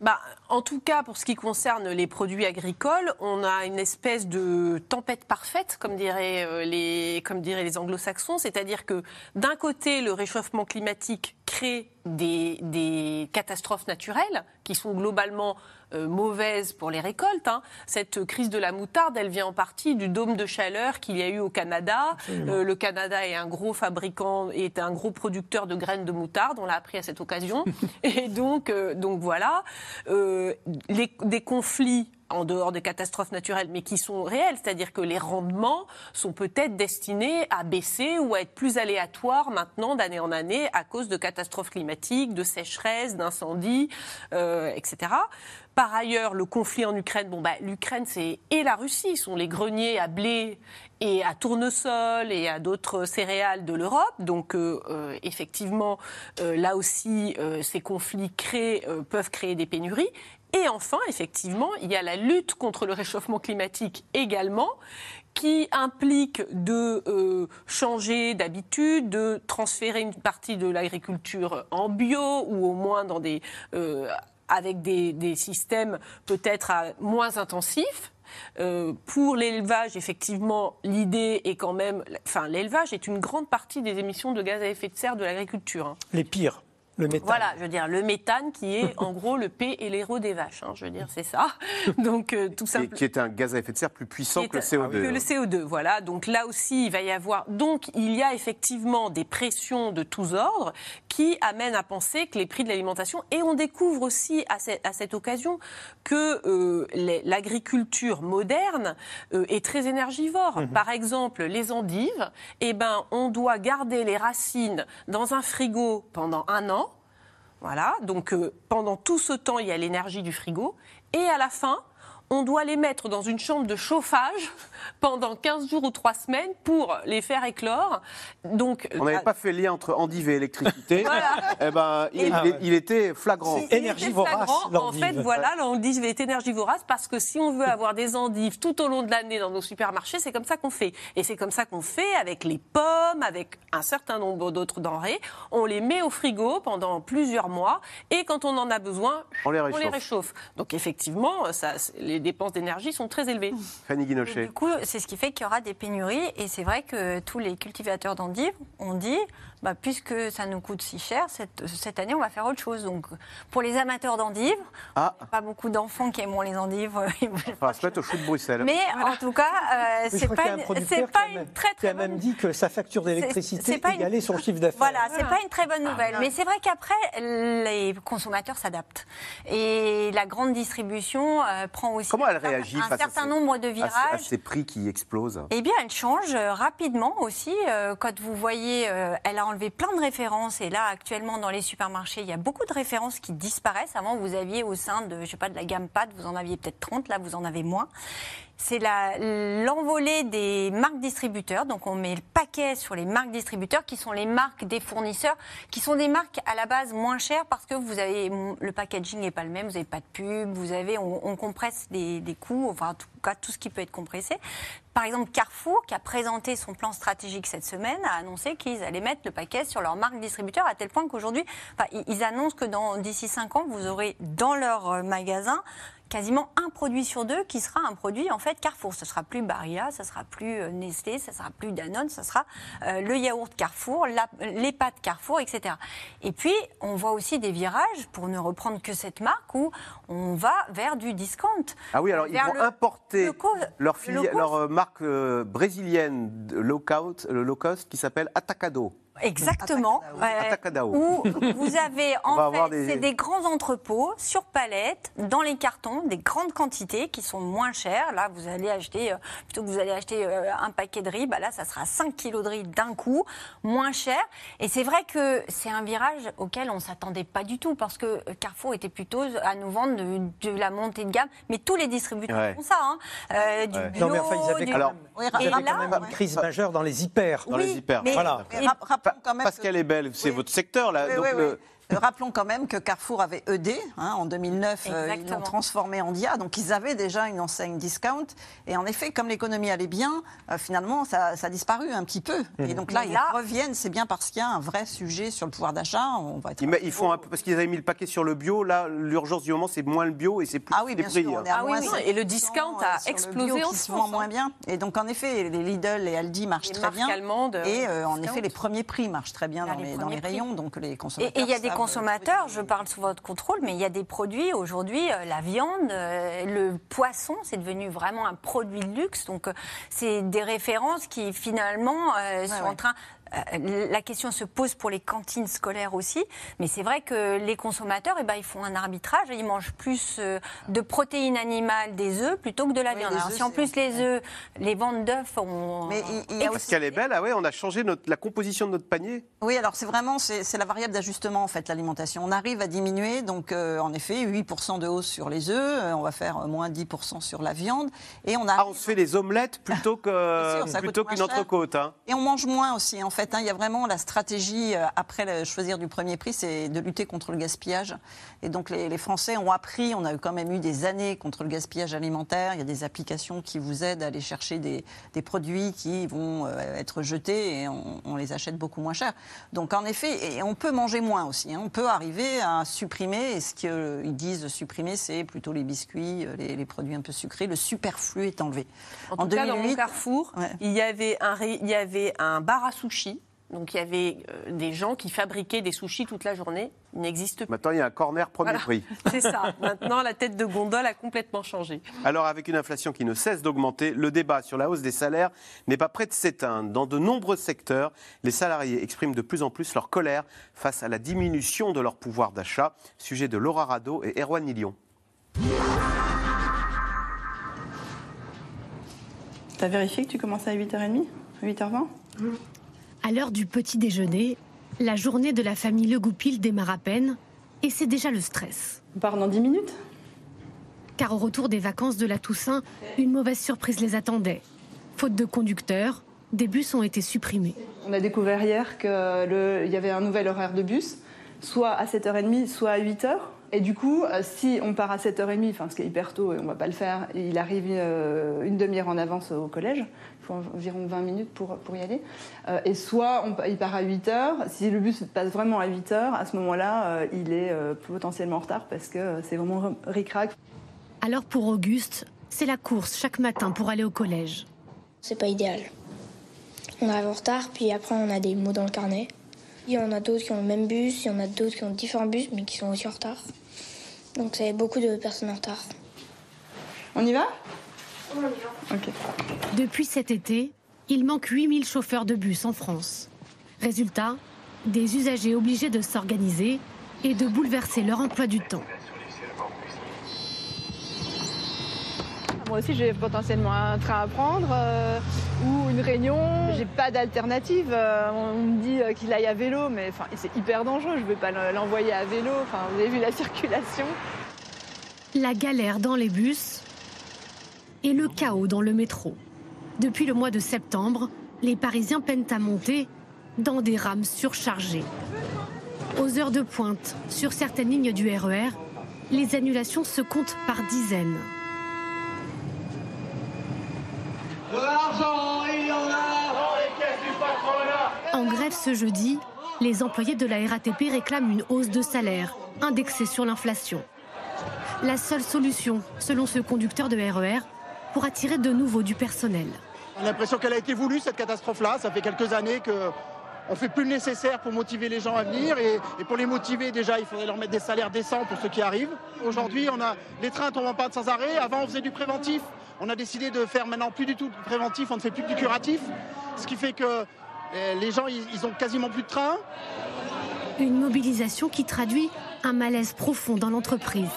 bah, en tout cas, pour ce qui concerne les produits agricoles, on a une espèce de tempête parfaite, comme diraient euh, les, anglo-saxons. C'est-à-dire que d'un côté, le réchauffement climatique crée des catastrophes naturelles qui sont globalement euh, mauvaise pour les récoltes. Hein. Cette crise de la moutarde, elle vient en partie du dôme de chaleur qu'il y a eu au Canada. Euh, le Canada est un gros fabricant, est un gros producteur de graines de moutarde. On l'a appris à cette occasion. Et donc, euh, donc voilà, les, des conflits en dehors des catastrophes naturelles, mais qui sont réelles, c'est-à-dire que les rendements sont peut-être destinés à baisser ou à être plus aléatoires maintenant d'année en année à cause de catastrophes climatiques, de sécheresses, d'incendies, euh, etc. Par ailleurs, le conflit en Ukraine, bon, bah, l'Ukraine c'est et la Russie sont les greniers à blé et à tournesol et à d'autres céréales de l'Europe. Donc euh, euh, effectivement, là aussi, ces conflits créent, peuvent créer des pénuries. Et enfin, effectivement, il y a la lutte contre le réchauffement climatique également, qui implique de euh, changer d'habitude, de transférer une partie de l'agriculture en bio ou au moins dans des, euh, avec des, systèmes peut-être moins intensifs. Euh, pour l'élevage, effectivement, l'idée est quand même. Enfin, l'élevage est une grande partie des émissions de gaz à effet de serre de l'agriculture. Hein. Les pires. Voilà, je veux dire, le méthane qui est en gros le P et l'héros des vaches. Hein, je veux dire, c'est ça. Donc, euh, tout simplement. Qui est un gaz à effet de serre plus puissant que le CO2. Que le CO2, voilà. Donc là aussi, il va y avoir. Donc, il y a effectivement des pressions de tous ordres qui amènent à penser que les prix de l'alimentation. Et on découvre aussi à, cette, occasion que euh, l'agriculture moderne euh, est très énergivore. Mhm. Par exemple, les endives, eh ben, on doit garder les racines dans un frigo pendant un an voilà, donc euh, pendant tout ce temps, il y a l'énergie du frigo. Et à la fin, on doit les mettre dans une chambre de chauffage pendant 15 jours ou 3 semaines pour les faire éclore. Donc, on n'avait euh, pas fait le lien entre endive et électricité. eh ben, il, était flagrant. Énergivorace. En fait, voilà, l'endive est énergivorace parce que si on veut avoir des endives tout au long de l'année dans nos supermarchés, c'est comme ça qu'on fait. Et c'est comme ça qu'on fait avec les pommes, avec un certain nombre d'autres denrées. On les met au frigo pendant plusieurs mois et quand on en a besoin, on les réchauffe. Donc effectivement, ça, les les dépenses d'énergie sont très élevées. Fanny Guinochet. Du coup, c'est ce qui fait qu'il y aura des pénuries. Et c'est vrai que tous les cultivateurs d'endives ont dit bah, puisque ça nous coûte si cher, cette, cette, année, on va faire autre chose. Donc, pour les amateurs d'endives, ah. pas beaucoup d'enfants qui aiment les endives. On va se mettre au chou de Bruxelles. Mais en tout cas, euh, c'est pas, une, pas une très très qui a même dit que sa facture d'électricité égalait une... son chiffre d'affaires. Voilà, c'est pas une très bonne ah, nouvelle. Mais c'est vrai qu'après, les consommateurs s'adaptent. Et la grande distribution euh, prend aussi Comment elle réagit un, certain nombre de virages. À, ces prix qui explosent? Eh bien, elle change euh, rapidement aussi. Euh, quand vous voyez, elle a plein de références. Et là, actuellement, dans les supermarchés, il y a beaucoup de références qui disparaissent. Avant, vous aviez au sein de, je sais pas, de la gamme pâte, vous en aviez peut-être 30. Là, vous en avez moins c'est l'envolée des marques distributeurs. Donc on met le paquet sur les marques distributeurs qui sont les marques des fournisseurs, qui sont des marques à la base moins chères parce que vous avez le packaging n'est pas le même, vous n'avez pas de pub, vous avez on, compresse des, des coûts, enfin en tout cas tout ce qui peut être compressé. Par exemple, Carrefour, qui a présenté son plan stratégique cette semaine, a annoncé qu'ils allaient mettre le paquet sur leur marque distributeur à tel point qu'aujourd'hui, ils annoncent que d'ici 5 ans, vous aurez dans leur euh, magasin quasiment un produit sur deux qui sera un produit en fait Carrefour. Ce sera plus Barilla, ce sera plus euh, Nestlé, ce sera plus Danone, ce sera euh, le yaourt Carrefour, les pâtes Carrefour, etc. Et puis on voit aussi des virages, pour ne reprendre que cette marque, où on va vers du discount. Ah oui, alors ils vont importer leur, leur marque brésilienne low cost, low cost qui s'appelle Atacado. Exactement. où vous avez en fait, des... c'est des grands entrepôts sur palette, dans les cartons, des grandes quantités qui sont moins chères. Là, vous allez acheter, euh, plutôt que vous allez acheter euh, un paquet de riz, bah là, ça sera 5 kilos de riz d'un coup, moins cher. Et c'est vrai que c'est un virage auquel on ne s'attendait pas du tout, parce que Carrefour était plutôt à nous vendre de, la montée de gamme. Mais tous les distributeurs font ça. Hein. Euh, du bio, non, mais enfin, ils avaient, du... Alors, quand même une crise majeure dans les hyper. Dans les hyper. voilà. Pascal est belle, c'est votre secteur là. donc le, Rappelons quand même que Carrefour avait ED hein, en 2009, euh, ils l'ont transformé en DIA, donc ils avaient déjà une enseigne discount. Et en effet, comme l'économie allait bien, euh, finalement, ça, a disparu un petit peu. Et mhm. donc là, ils reviennent, c'est bien parce qu'il y a un vrai sujet sur le pouvoir d'achat. On va être ils, font un peu, parce qu'ils avaient mis le paquet sur le bio, là, l'urgence du moment, c'est moins le bio et c'est plus ah oui, bien prix. Sûr, ah oui, et le discount a euh, explosé en se vend moins bien. Et donc en effet, les Lidl et Aldi marchent très bien. et en effet, les premiers prix marchent très bien dans les, dans les rayons, donc les consommateurs. Et il y a des consommateurs, je parle sous votre contrôle, mais il y a des produits aujourd'hui, euh, la viande, euh, le poisson, c'est devenu vraiment un produit de luxe. Donc, euh, c'est des références qui finalement sont en train la question se pose pour les cantines scolaires aussi, mais c'est vrai que les consommateurs, eh ben, ils font un arbitrage, ils mangent plus euh, de protéines animales des œufs plutôt que de la viande. si en plus les œufs, les ventes d'œufs ont... Mais il, aussi... qu'elle est belle, ah ouais, on a changé notre, la composition de notre panier. Oui, alors c'est vraiment c'est la variable d'ajustement en fait l'alimentation. On arrive à diminuer, donc euh, en effet 8% de hausse sur les œufs, on va faire moins 10% sur la viande, et on a. Ah, on se fait les omelettes plutôt que plutôt qu'une entrecôte. Hein. Et on mange moins aussi en fait. Hein, il y a vraiment la stratégie, euh, après le choisir du premier prix, c'est de lutter contre le gaspillage. Et donc les, Français ont appris, on a quand même eu des années contre le gaspillage alimentaire. Il y a des applications qui vous aident à aller chercher des, produits qui vont euh, être jetés et on, les achète beaucoup moins cher. Donc en effet, et on peut manger moins aussi. Hein. On peut arriver à supprimer, et ce qu'ils disent supprimer, c'est plutôt les biscuits, euh, les, produits un peu sucrés. Le superflu est enlevé. En, tout cas, dans mon Carrefour, il, y avait un, il y avait un bar à sushi donc il y avait euh, des gens qui fabriquaient des sushis toute la journée. Il n'existe plus. Maintenant, il y a un corner premier prix. C'est ça. Maintenant, la tête de gondole a complètement changé. Alors, avec une inflation qui ne cesse d'augmenter, le débat sur la hausse des salaires n'est pas prêt de s'éteindre. Dans de nombreux secteurs, les salariés expriment de plus en plus leur colère face à la diminution de leur pouvoir d'achat. Sujet de Laura Rado et Erwan Nilion. T'as vérifié que tu commençais à 8h30 8h20 à l'heure du petit déjeuner, la journée de la famille Le Goupil démarre à peine et c'est déjà le stress. On part dans 10 minutes? Car au retour des vacances de la Toussaint, une mauvaise surprise les attendait. Faute de conducteurs, des bus ont été supprimés. On a découvert hier qu'il y avait un nouvel horaire de bus, soit à 7h30, soit à 8h. Et du coup, euh, si on part à 7h30, enfin, ce qui est hyper tôt et on ne va pas le faire, il arrive euh, une demi-heure en avance au collège, il faut environ 20 minutes pour, pour y aller. Euh, et soit on, il part à 8h, si le bus passe vraiment à 8h, à ce moment-là, il est potentiellement en retard parce que c'est vraiment ric-rac. Alors pour Auguste, c'est la course chaque matin pour aller au collège. C'est pas idéal. On arrive en retard, puis après on a des mots dans le carnet. Il y en a d'autres qui ont le même bus, il y en a d'autres qui ont différents bus, mais qui sont aussi en retard. Donc a beaucoup de personnes en retard. On y va? On y va. Depuis cet été, il manque 8000 chauffeurs de bus en France. Résultat, des usagers obligés de s'organiser et de bouleverser leur emploi du temps. Moi aussi, j'ai potentiellement un train à prendre euh, ou une réunion. J'ai pas d'alternative. Euh, on me dit euh, qu'il aille à vélo, mais c'est hyper dangereux. Je ne vais pas l'envoyer à vélo. vous avez vu la circulation. La galère dans les bus et le chaos dans le métro. Depuis le mois de septembre, les Parisiens peinent à monter dans des rames surchargées. Aux heures de pointe, sur certaines lignes du RER, e les annulations se comptent par dizaines. En grève ce jeudi, les employés de la RATP réclament une hausse de salaire indexée sur l'inflation. la seule solution, selon ce conducteur de RER, pour attirer de nouveau du personnel. On a l'impression qu'elle a été voulue, cette catastrophe-là. Ça fait quelques années que on fait plus le nécessaire pour motiver les gens à venir et, pour les motiver déjà il faudrait leur mettre des salaires décents pour ceux qui arrivent. Aujourd'hui on a les trains tombent en panne sans arrêt, avant on faisait du préventif, on a décidé de faire maintenant plus du tout de préventif, on ne fait plus que du curatif, ce qui fait que eh, les gens ils, ils ont quasiment plus de trains. Une mobilisation qui traduit un malaise profond dans l'entreprise,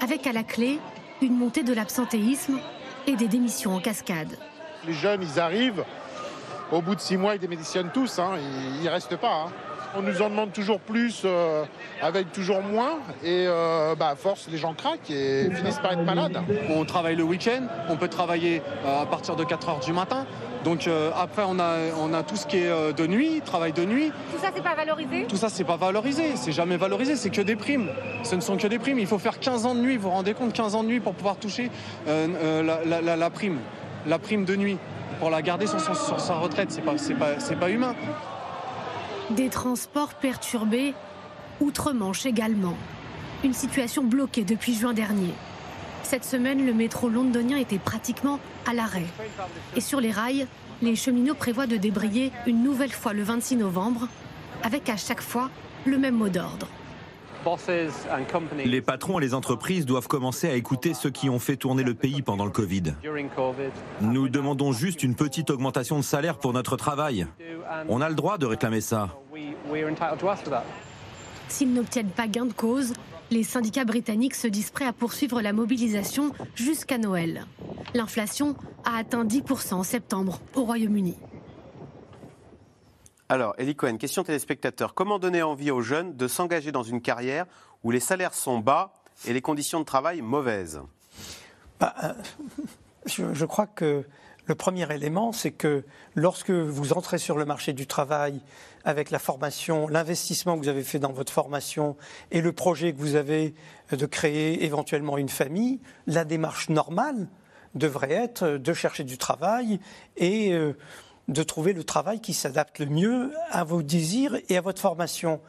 avec à la clé une montée de l'absentéisme et des démissions en cascade. Les jeunes ils arrivent au bout de six mois, ils démissionnent tous, hein, ils ne restent pas. Hein. On nous en demande toujours plus euh, avec toujours moins et euh, bah, à force les gens craquent et finissent par être malades. On travaille le week-end, on peut travailler euh, à partir de 4 heures du matin. Donc après on a, on a tout ce qui est de nuit, travail de nuit. Tout ça c'est pas valorisé? Tout ça c'est pas valorisé, c'est jamais valorisé, c'est que des primes. Ce ne sont que des primes, il faut faire 15 ans de nuit, vous vous rendez compte 15 ans de nuit pour pouvoir toucher la, la prime, la prime de nuit pour la garder sur, sa retraite. C'est pas, pas, pas humain. Des transports perturbés, outre-Manche également. Une situation bloquée depuis juin dernier. Cette semaine, le métro londonien était pratiquement à l'arrêt. Et sur les rails, les cheminots prévoient de débrayer une nouvelle fois le 26 novembre, avec à chaque fois le même mot d'ordre. Les patrons et les entreprises doivent commencer à écouter ceux qui ont fait tourner le pays pendant le Covid. Nous demandons juste une petite augmentation de salaire pour notre travail. On a le droit de réclamer ça. S'ils n'obtiennent pas gain de cause, les syndicats britanniques se disent prêts à poursuivre la mobilisation jusqu'à Noël. L'inflation a atteint 10% en septembre au Royaume-Uni. Alors, Elie Cohen, question téléspectateur. Comment donner envie aux jeunes de s'engager dans une carrière où les salaires sont bas et les conditions de travail mauvaises? Bah, euh, je, crois que le premier élément, c'est que lorsque vous entrez sur le marché du travail avec la formation, l'investissement que vous avez fait dans votre formation et le projet que vous avez de créer éventuellement une famille, la démarche normale devrait être de chercher du travail et euh, de trouver le travail qui s'adapte le mieux à vos désirs et à votre formation.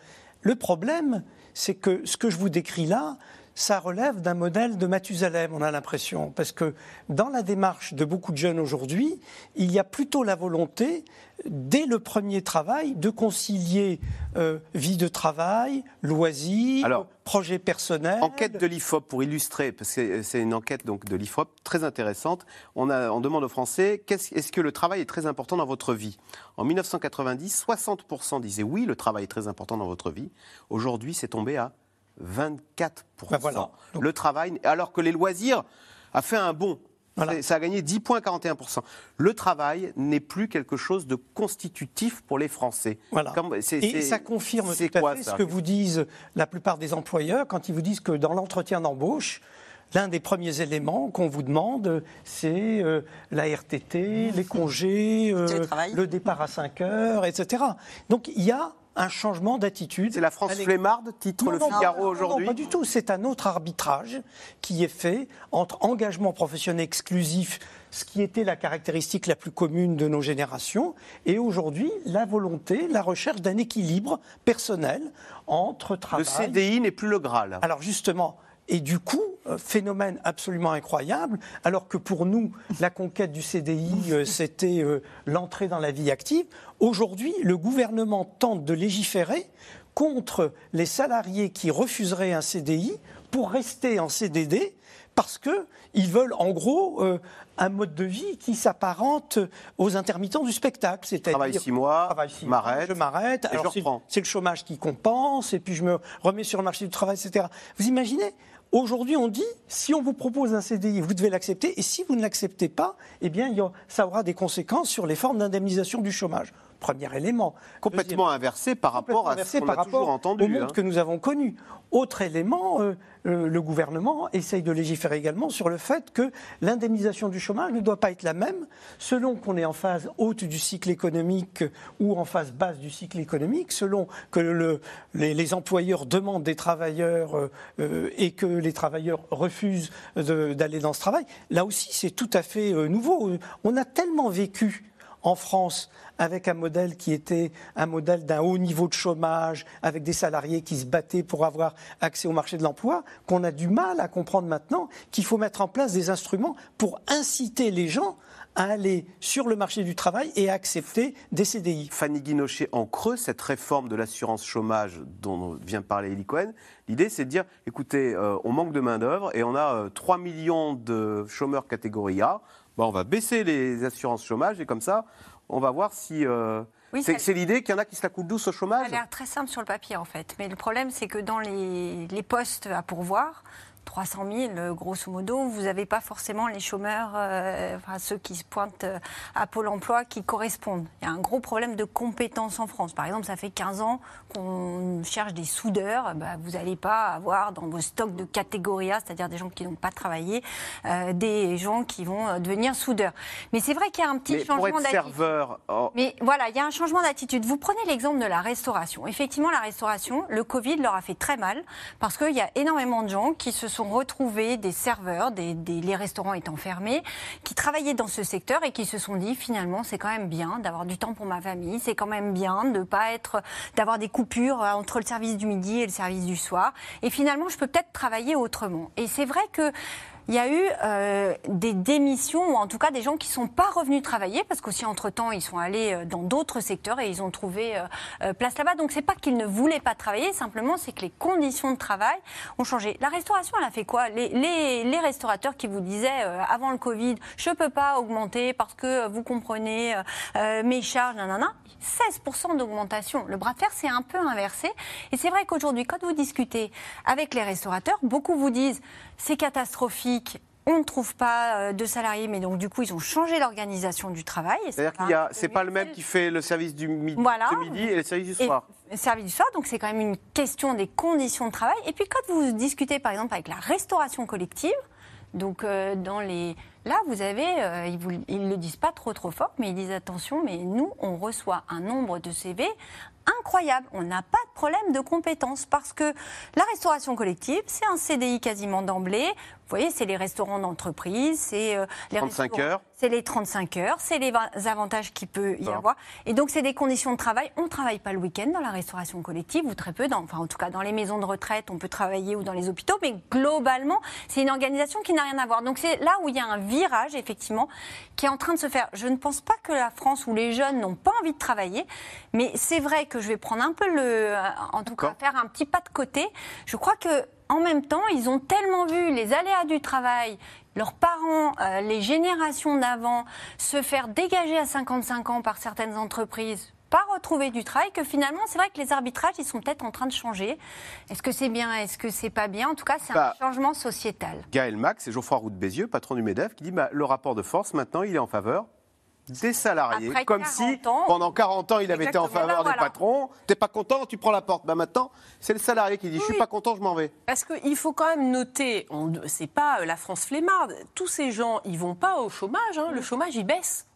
Le problème, c'est que ce que je vous décris là, ça relève d'un modèle de Mathusalem, on a l'impression. Parce que dans la démarche de beaucoup de jeunes aujourd'hui, il y a plutôt la volonté, dès le premier travail, de concilier euh, vie de travail, loisirs, projets personnels. Enquête de l'IFOP pour illustrer, parce que c'est une enquête donc de l'IFOP très intéressante. On, a, on demande aux Français est-ce que le travail est très important dans votre vie? En 1990, 60% disaient oui, le travail est très important dans votre vie. Aujourd'hui, c'est tombé à 24%. Ben le travail, alors que les loisirs a fait un bond. Ça a gagné 10 points 41%. Le travail n'est plus quelque chose de constitutif pour les Français. Et ça confirme tout à fait ce que vous disent la plupart des employeurs quand ils vous disent que dans l'entretien d'embauche, L'un des premiers éléments qu'on vous demande, c'est euh, la RTT, les congés, euh, le départ à 5 heures, etc. Donc il y a un changement d'attitude. C'est la France flemmarde, titre le Figaro aujourd'hui Non, pas du tout. C'est un autre arbitrage qui est fait entre engagement professionnel exclusif, ce qui était la caractéristique la plus commune de nos générations, et aujourd'hui la volonté, la recherche d'un équilibre personnel entre travail. Le CDI n'est plus le Graal. Alors justement, et du coup, euh, phénomène absolument incroyable, alors que pour nous, la conquête du CDI, euh, c'était euh, l'entrée dans la vie active. Aujourd'hui, le gouvernement tente de légiférer contre les salariés qui refuseraient un CDI pour rester en CDD parce qu'ils veulent en gros un mode de vie qui s'apparente aux intermittents du spectacle. C'est-à-dire, travaille six mois, je m'arrête, c'est le chômage qui compense, et puis je me remets sur le marché du travail, etc. Vous imaginez Aujourd'hui, on dit, si on vous propose un CDI, vous devez l'accepter, et si vous ne l'acceptez pas, eh ça aura des conséquences sur les formes d'indemnisation du chômage. Premier élément. Complètement inversé par rapport à ce qu'on a toujours entendu. Au monde hein. que nous avons connu. Autre élément, euh, euh, le gouvernement essaye de légiférer également sur le fait que l'indemnisation du chômage ne doit pas être la même selon qu'on est en phase haute du cycle économique ou en phase basse du cycle économique, selon que le, les, employeurs demandent des travailleurs euh, et que les travailleurs refusent d'aller dans ce travail. Là aussi, c'est tout à fait nouveau. On a tellement vécu en France avec un modèle qui était un modèle d'un haut niveau de chômage, avec des salariés qui se battaient pour avoir accès au marché de l'emploi, qu'on a du mal à comprendre maintenant qu'il faut mettre en place des instruments pour inciter les gens à aller sur le marché du travail et à accepter des CDI. Fanny Guinochet, en creux, cette réforme de l'assurance chômage dont vient parler Eli Cohen, l'idée c'est de dire, écoutez, euh, on manque de main-d'œuvre et on a 3 euh, millions de chômeurs catégorie A, bon, on va baisser les assurances chômage et comme ça, on va voir si... Euh, c'est l'idée qu'il y en a qui se la coulent douce au chômage Ça a l'air très simple sur le papier en fait. Mais le problème, c'est que dans les, les postes à pourvoir, 300 000, grosso modo, vous n'avez pas forcément les chômeurs, euh, enfin, ceux qui se pointent euh, à Pôle emploi, qui correspondent. Il y a un gros problème de compétences en France. Par exemple, ça fait 15 ans qu'on cherche des soudeurs. Bah, vous n'allez pas avoir dans vos stocks de catégorie A, c'est-à-dire des gens qui n'ont pas travaillé, euh, des gens qui vont devenir soudeurs. Mais c'est vrai qu'il y a un petit changement d'attitude. Oh. Mais voilà, il y a un changement d'attitude. Vous prenez l'exemple de la restauration. Effectivement, la restauration, le Covid leur a fait très mal parce qu'il y a énormément de gens qui se sont retrouvés des serveurs, des, les restaurants étant fermés, qui travaillaient dans ce secteur et qui se sont dit finalement c'est quand même bien d'avoir du temps pour ma famille, c'est quand même bien de pas être, d'avoir des coupures entre le service du midi et le service du soir. Et finalement je peux peut-être travailler autrement. Et c'est vrai que il y a eu euh, des démissions, ou en tout cas des gens qui ne sont pas revenus travailler, parce qu'aussi entre-temps, ils sont allés euh, dans d'autres secteurs et ils ont trouvé euh, place là-bas. Donc c'est pas qu'ils ne voulaient pas travailler, simplement c'est que les conditions de travail ont changé. La restauration, elle a fait quoi? Les, les, les, restaurateurs qui vous disaient avant le Covid, je ne peux pas augmenter parce que vous comprenez mes charges, nanana, 16% d'augmentation. Le bras de fer s'est un peu inversé. Et c'est vrai qu'aujourd'hui, quand vous discutez avec les restaurateurs, beaucoup vous disent c'est catastrophique, on ne trouve pas euh, de salariés, mais donc du coup, ils ont changé l'organisation du travail. C'est-à-dire qu'il y a, c'est pas le même qui fait le service du midi, midi et le service du soir. le service du soir, donc c'est quand même une question des conditions de travail. Et puis quand vous discutez, par exemple, avec la restauration collective, donc euh, dans les Là, vous avez, euh, ils ne le disent pas trop trop fort, mais ils disent attention, mais nous, on reçoit un nombre de CV incroyable. On n'a pas de problème de compétences parce que la restauration collective, c'est un CDI quasiment d'emblée. Vous voyez, c'est les restaurants d'entreprise, c'est euh, les 35 heures. C'est les 35 heures, c'est les avantages qu'il peut y avoir. Et donc, c'est des conditions de travail. On ne travaille pas le week-end dans la restauration collective, ou très peu. Dans, enfin, en tout cas, dans les maisons de retraite, on peut travailler ou dans les hôpitaux. Mais globalement, c'est une organisation qui n'a rien à voir. Donc, c'est là où il y a un virage, effectivement, qui est en train de se faire. Je ne pense pas que la France, où les jeunes n'ont pas envie de travailler, mais c'est vrai que je vais prendre un peu le. En tout cas, faire un petit pas de côté. Je crois que en même temps, ils ont tellement vu les aléas du travail, leurs parents, euh, les générations d'avant, se faire dégager à 55 ans par certaines entreprises pas retrouver du travail, que finalement, c'est vrai que les arbitrages, ils sont peut-être en train de changer. Est-ce que c'est bien, est-ce que c'est pas bien? En tout cas, c'est un bah, changement sociétal. Gaël Max et Geoffroy Roux de Bézieux, patron du MEDEF, qui dit bah, le rapport de force, maintenant, il est en faveur des salariés, comme si pendant 40 ans il avait été en faveur des patrons. T'es pas content, tu prends la porte. Bah maintenant, c'est le salarié qui dit je suis pas content, je m'en vais. Parce qu'il faut quand même noter, c'est pas euh, la France flemmarde. Tous ces gens, ils vont pas au chômage. Hein. Le chômage, il baisse.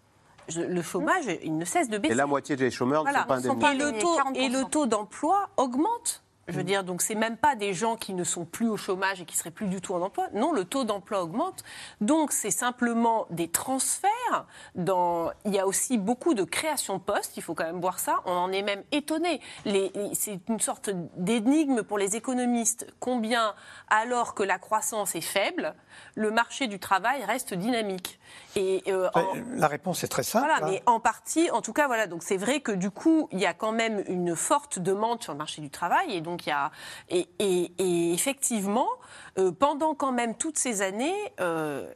Le chômage, il ne cesse de baisser. Et la moitié des chômeurs ne sont pas indemnisés. et le taux d'emploi augmente. Je veux dire, donc c'est même pas des gens qui ne sont plus au chômage et qui seraient plus du tout en emploi. Non, le taux d'emploi augmente. Donc c'est simplement des transferts. Dans... Il y a aussi beaucoup de création de postes. Il faut quand même voir ça. On en est même étonné. Les... C'est une sorte d'énigme pour les économistes. Combien, alors que la croissance est faible, le marché du travail reste dynamique. Et euh, la réponse est très simple. Voilà, hein. mais en partie, en tout cas, voilà. Donc c'est vrai que du coup, il y a quand même une forte demande sur le marché du travail, et donc il y a et, et effectivement, euh, pendant quand même toutes ces années, euh,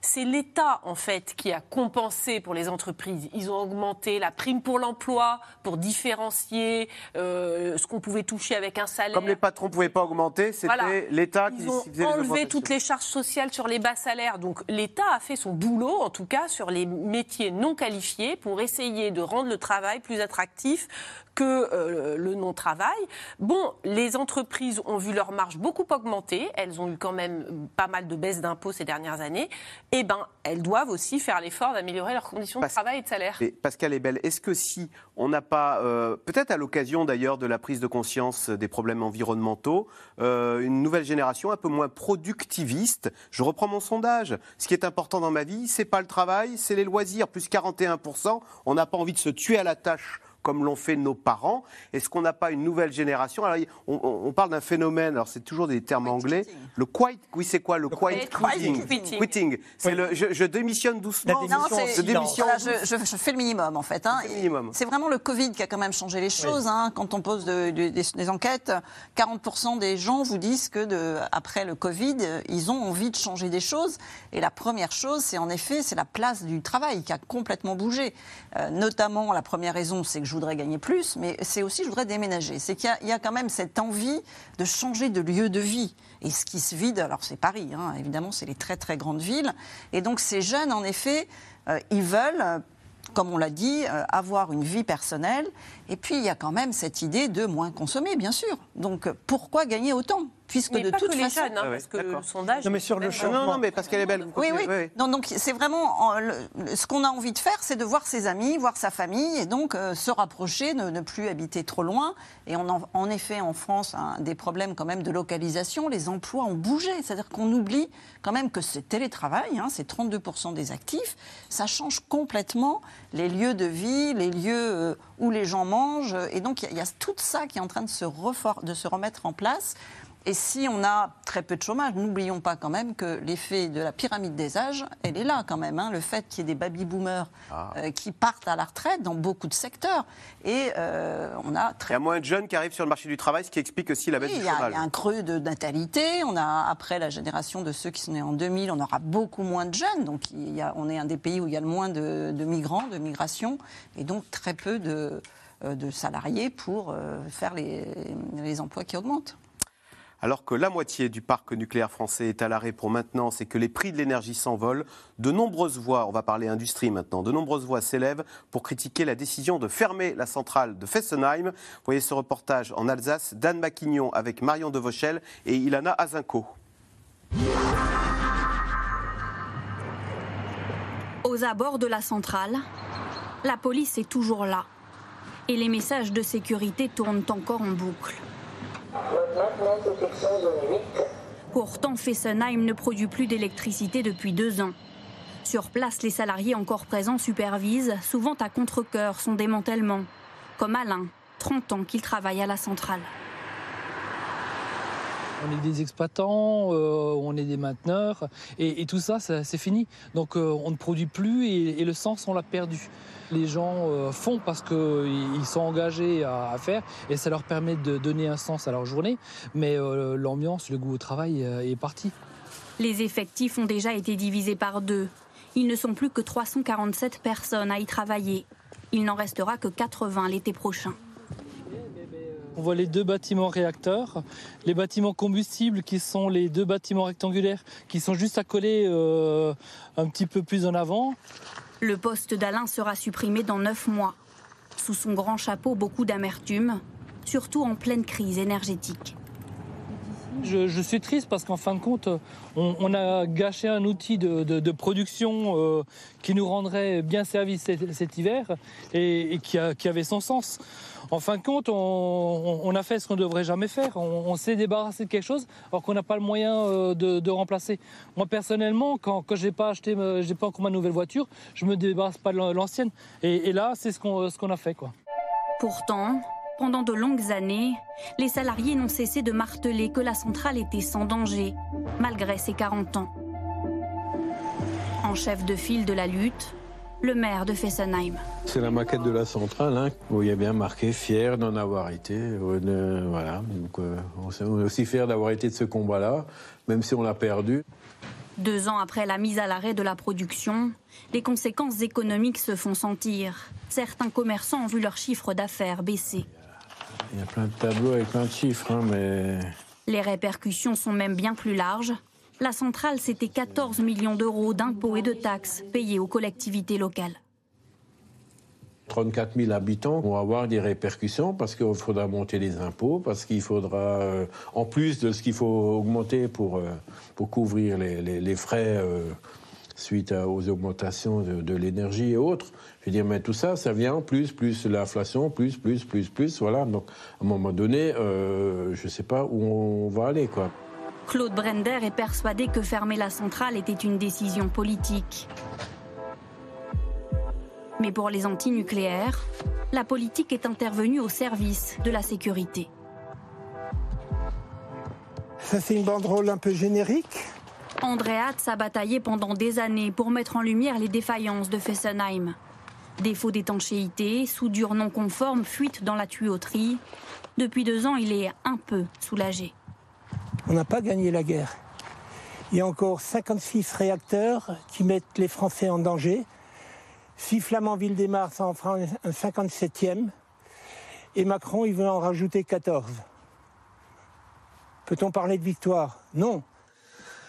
c'est l'État en fait qui a compensé pour les entreprises. Ils ont augmenté la prime pour l'emploi pour différencier euh, ce qu'on pouvait toucher avec un salaire. Comme les patrons ne pouvaient pas augmenter, c'était l'État qui Ils ont enlevé toutes les charges sociales sur les bas salaires. Donc l'État a fait son boulot, en tout cas sur les métiers non qualifiés, pour essayer de rendre le travail plus attractif que le non-travail. Bon, les entreprises ont vu leur marge beaucoup augmenter augmenté, elles ont eu quand même pas mal de baisses d'impôts ces dernières années, eh ben, elles doivent aussi faire l'effort d'améliorer leurs conditions de travail et de salaire. Mais Pascal Ebel, est-ce que si on n'a pas, euh, peut-être à l'occasion d'ailleurs de la prise de conscience des problèmes environnementaux, euh, une nouvelle génération un peu moins productiviste Je reprends mon sondage. Ce qui est important dans ma vie, c'est pas le travail, c'est les loisirs, plus 41%. On n'a pas envie de se tuer à la tâche comme l'ont fait nos parents Est-ce qu'on n'a pas une nouvelle génération? Alors, on, on, parle d'un phénomène, alors c'est toujours des termes anglais. Le quiet, oui, c'est quoi le, quiet, quitting, quitting? C'est le je, je, démissionne doucement. Non, je, démissionne. je, je, fais le minimum en fait. Hein, c'est vraiment le Covid qui a quand même changé les choses. Hein, quand on pose de, de, des, enquêtes, 40% des gens vous disent que de, après le Covid, ils ont envie de changer des choses. Et la première chose, c'est en effet, c'est la place du travail qui a complètement bougé. Euh, notamment, la première raison, c'est que je voudrais gagner plus, mais c'est aussi je voudrais déménager. C'est qu'il y, a quand même cette envie de changer de lieu de vie. Et ce qui se vide, alors c'est Paris, hein, évidemment, c'est les très très grandes villes. Et donc ces jeunes, en effet, euh, ils veulent comme on l'a dit, euh, avoir une vie personnelle. Et puis, il y a quand même cette idée de moins consommer, bien sûr. Donc, pourquoi gagner autant? Puisque mais de pas toute que façon, les jeunes, hein, parce que le sondage. Non, mais sur le Non, non, mais parce qu'elle est belle. oui, oui. Non, donc c'est vraiment ce qu'on a envie de faire, c'est de voir ses amis, voir sa famille, et donc euh, se rapprocher, ne, ne, plus habiter trop loin. Et on en, en effet, en France, hein, des problèmes quand même de localisation. Les emplois ont bougé, c'est-à-dire qu'on oublie quand même que ce télétravail, hein, c'est 32% des actifs, ça change complètement les lieux de vie, les lieux euh, où les gens mangent, et donc il y, y, a tout ça qui est en train de se, de se remettre en place. Et si on a très peu de chômage, n'oublions pas quand même que l'effet de la pyramide des âges, elle est là quand même. Hein. le fait qu'il y ait des baby-boomers ah. euh, qui partent à la retraite dans beaucoup de secteurs. Et euh, on a très... Il y a moins de jeunes qui arrivent sur le marché du travail, ce qui explique aussi la baisse du chômage. Il y a un creux de natalité. On a, après la génération de ceux qui sont nés en 2000, on aura beaucoup moins de jeunes. Donc il y a, on est un des pays où il y a le moins de, de migrants, de migration, et donc très peu de, euh, de salariés pour faire les, les emplois qui augmentent alors que la moitié du parc nucléaire français est à l'arrêt pour maintenance et que les prix de l'énergie s'envolent, de nombreuses voix, on va parler industrie maintenant, de nombreuses voix s'élèvent pour critiquer la décision de fermer la centrale de Fessenheim. Voyez ce reportage en Alsace d'Anne Maquignon avec Marion Devauchel et Ilana Azinko. Aux abords de la centrale, la police est toujours là. Et les messages de sécurité tournent encore en boucle. Pourtant, Fessenheim ne produit plus d'électricité depuis deux ans. Sur place, les salariés encore présents supervisent, souvent à contre-coeur, son démantèlement. Comme Alain, 30 ans qu'il travaille à la centrale. On est des exploitants, euh, on est des mainteneurs, et, tout ça, c'est fini. Donc euh, on ne produit plus et, le sens, on l'a perdu. Les gens euh, font parce qu'ils sont engagés à, faire et ça leur permet de donner un sens à leur journée, mais l'ambiance, le goût au travail est parti. Les effectifs ont déjà été divisés par deux. Ils ne sont plus que 347 personnes à y travailler. Il n'en restera que 80 l'été prochain. On voit les deux bâtiments réacteurs, les bâtiments combustibles qui sont les deux bâtiments rectangulaires qui sont juste à coller euh, un petit peu plus en avant. Le poste d'Alain sera supprimé dans neuf mois. Sous son grand chapeau, beaucoup d'amertume, surtout en pleine crise énergétique. Je, suis triste parce qu'en fin de compte, on, a gâché un outil de, production euh, qui nous rendrait bien service cet, hiver et, qui, avait son sens. En fin de compte, on, a fait ce qu'on ne devrait jamais faire. On, s'est débarrassé de quelque chose alors qu'on n'a pas le moyen euh, de, remplacer. Moi, personnellement, quand, je n'ai pas acheté, j'ai pas encore ma nouvelle voiture, je me débarrasse pas de l'ancienne. Et, là, c'est ce qu'on a fait. Quoi. Pourtant, pendant de longues années, les salariés n'ont cessé de marteler que la centrale était sans danger, malgré ses 40 ans. En chef de file de la lutte, le maire de Fessenheim. C'est la maquette de la centrale hein, où il y a bien marqué fier d'en avoir été. Euh, voilà, donc euh, on est aussi fier d'avoir été de ce combat-là, même si on l'a perdu. Deux ans après la mise à l'arrêt de la production, les conséquences économiques se font sentir. Certains commerçants ont vu leur chiffre d'affaires baisser. Il y a plein de tableaux avec plein de chiffres, hein, mais... Les répercussions sont même bien plus larges. La centrale, c'était 14 millions d'euros d'impôts et de taxes payés aux collectivités locales. 34 000 habitants vont avoir des répercussions parce qu'il faudra monter les impôts, parce qu'il faudra, euh, en plus de ce qu'il faut augmenter pour, euh, pour couvrir les, les, frais euh, suite aux augmentations de, de l'énergie et autres. Je veux dire, mais tout ça, ça vient en plus, plus l'inflation, plus, plus, plus, plus, voilà. Donc, à un moment donné, je ne sais pas où on va aller, quoi. Claude Brender est persuadé que fermer la centrale était une décision politique. Mais pour les antinucléaires, la politique est intervenue au service de la sécurité. Ça, c'est une banderole un peu générique? André Hatz a bataillé pendant des années pour mettre en lumière les défaillances de Fessenheim. Défaut d'étanchéité, soudure non conforme, fuite dans la tuyauterie. Depuis deux ans, il est un peu soulagé. On n'a pas gagné la guerre. Il y a encore 56 réacteurs qui mettent les Français en danger. Si Flamanville-des-Mars en fera un 57e, et Macron, il veut en rajouter 14. Peut-on parler de victoire? Non.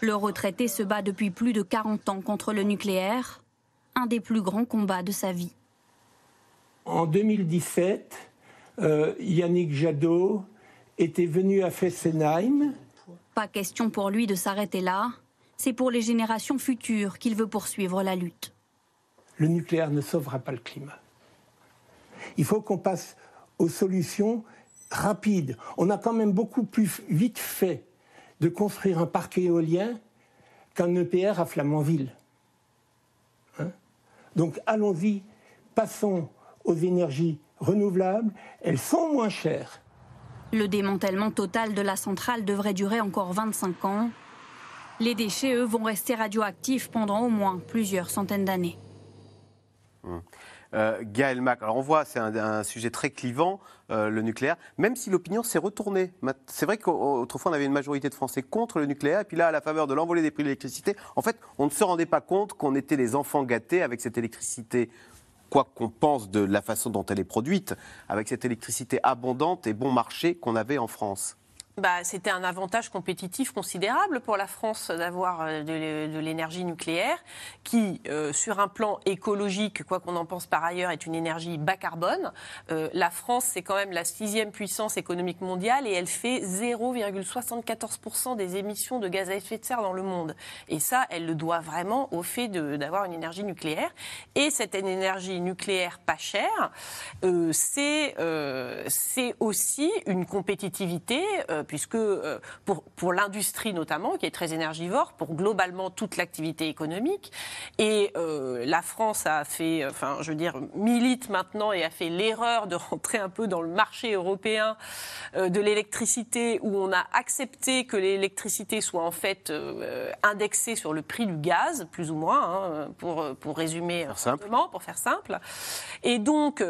Le retraité se bat depuis plus de 40 ans contre le nucléaire, un des plus grands combats de sa vie. En 2017, euh, Yannick Jadot était venu à Fessenheim. Pas question pour lui de s'arrêter là. C'est pour les générations futures qu'il veut poursuivre la lutte le nucléaire ne sauvera pas le climat. Il faut qu'on passe aux solutions rapides. On a quand même beaucoup plus vite fait de construire un parc éolien qu'un EPR à Flamanville. Hein? Donc allons-y, passons aux énergies renouvelables, elles sont moins chères. Le démantèlement total de la centrale devrait durer encore 25 ans. Les déchets, eux, vont rester radioactifs pendant au moins plusieurs centaines d'années. Hum. Euh, Gaël Mac, alors on voit, c'est un, sujet très clivant, euh, le nucléaire, même si l'opinion s'est retournée. C'est vrai qu'autrefois on avait une majorité de Français contre le nucléaire, et puis là, à la faveur de l'envolée des prix de l'électricité, en fait, on ne se rendait pas compte qu'on était les enfants gâtés avec cette électricité quoi qu'on pense de la façon dont elle est produite, avec cette électricité abondante et bon marché qu'on avait en France. Bah, c'était un avantage compétitif considérable pour la France d'avoir euh, de, l'énergie nucléaire, qui, euh, sur un plan écologique, quoi qu'on en pense par ailleurs, est une énergie bas carbone. Euh, la France, c'est quand même la sixième puissance économique mondiale et elle fait 0,74% des émissions de gaz à effet de serre dans le monde. Et ça, elle le doit vraiment au fait d'avoir une énergie nucléaire. Et cette énergie nucléaire pas chère, c'est aussi une compétitivité puisque euh, pour, pour l'industrie notamment, qui est très énergivore, pour globalement toute l'activité économique. Et euh, la France a fait, enfin, je veux dire, milite maintenant et a fait l'erreur de rentrer un peu dans le marché européen euh, de l'électricité, où on a accepté que l'électricité soit en fait indexée sur le prix du gaz, plus ou moins, hein, pour, pour résumer simplement, pour faire simple. Et donc,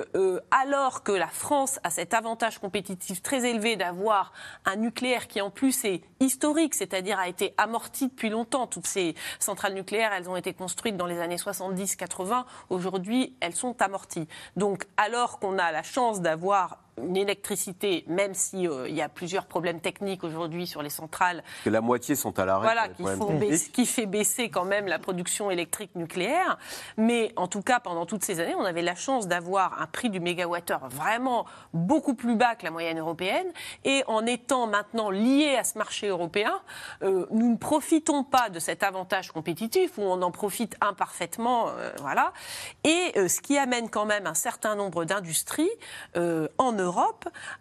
alors que la France a cet avantage compétitif très élevé d'avoir un nucléaire qui en plus est historique, c'est-à-dire a été amorti depuis longtemps. Toutes ces centrales nucléaires, elles ont été construites dans les années 70-80. Aujourd'hui, elles sont amorties. Donc, alors qu'on a la chance d'avoir une électricité, même s'il euh, il y a plusieurs problèmes techniques aujourd'hui sur les centrales. Que la moitié sont à l'arrêt. Voilà, qui, qui fait baisser quand même la production électrique nucléaire. Mais en tout cas, pendant toutes ces années, on avait la chance d'avoir un prix du mégawattheure vraiment beaucoup plus bas que la moyenne européenne. Et en étant maintenant liés à ce marché européen, euh, nous ne profitons pas de cet avantage compétitif où on en profite imparfaitement. Euh, voilà. Et ce qui amène quand même un certain nombre d'industries en Europe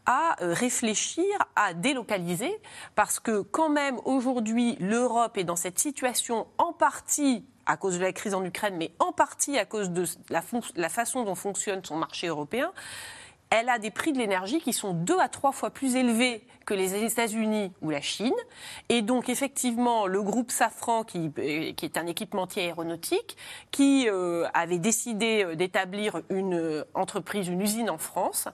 à euh, réfléchir à délocaliser, parce que quand même aujourd'hui l'Europe est dans cette situation en partie à cause de la crise en Ukraine, mais en partie à cause de la façon dont fonctionne son marché européen elle a des prix de l'énergie qui sont deux à trois fois plus élevés que les États-Unis ou la Chine. Et donc, effectivement, le groupe Safran, qui, euh, est un équipementier aéronautique, qui euh, avait décidé euh, d'établir une entreprise, une usine en France,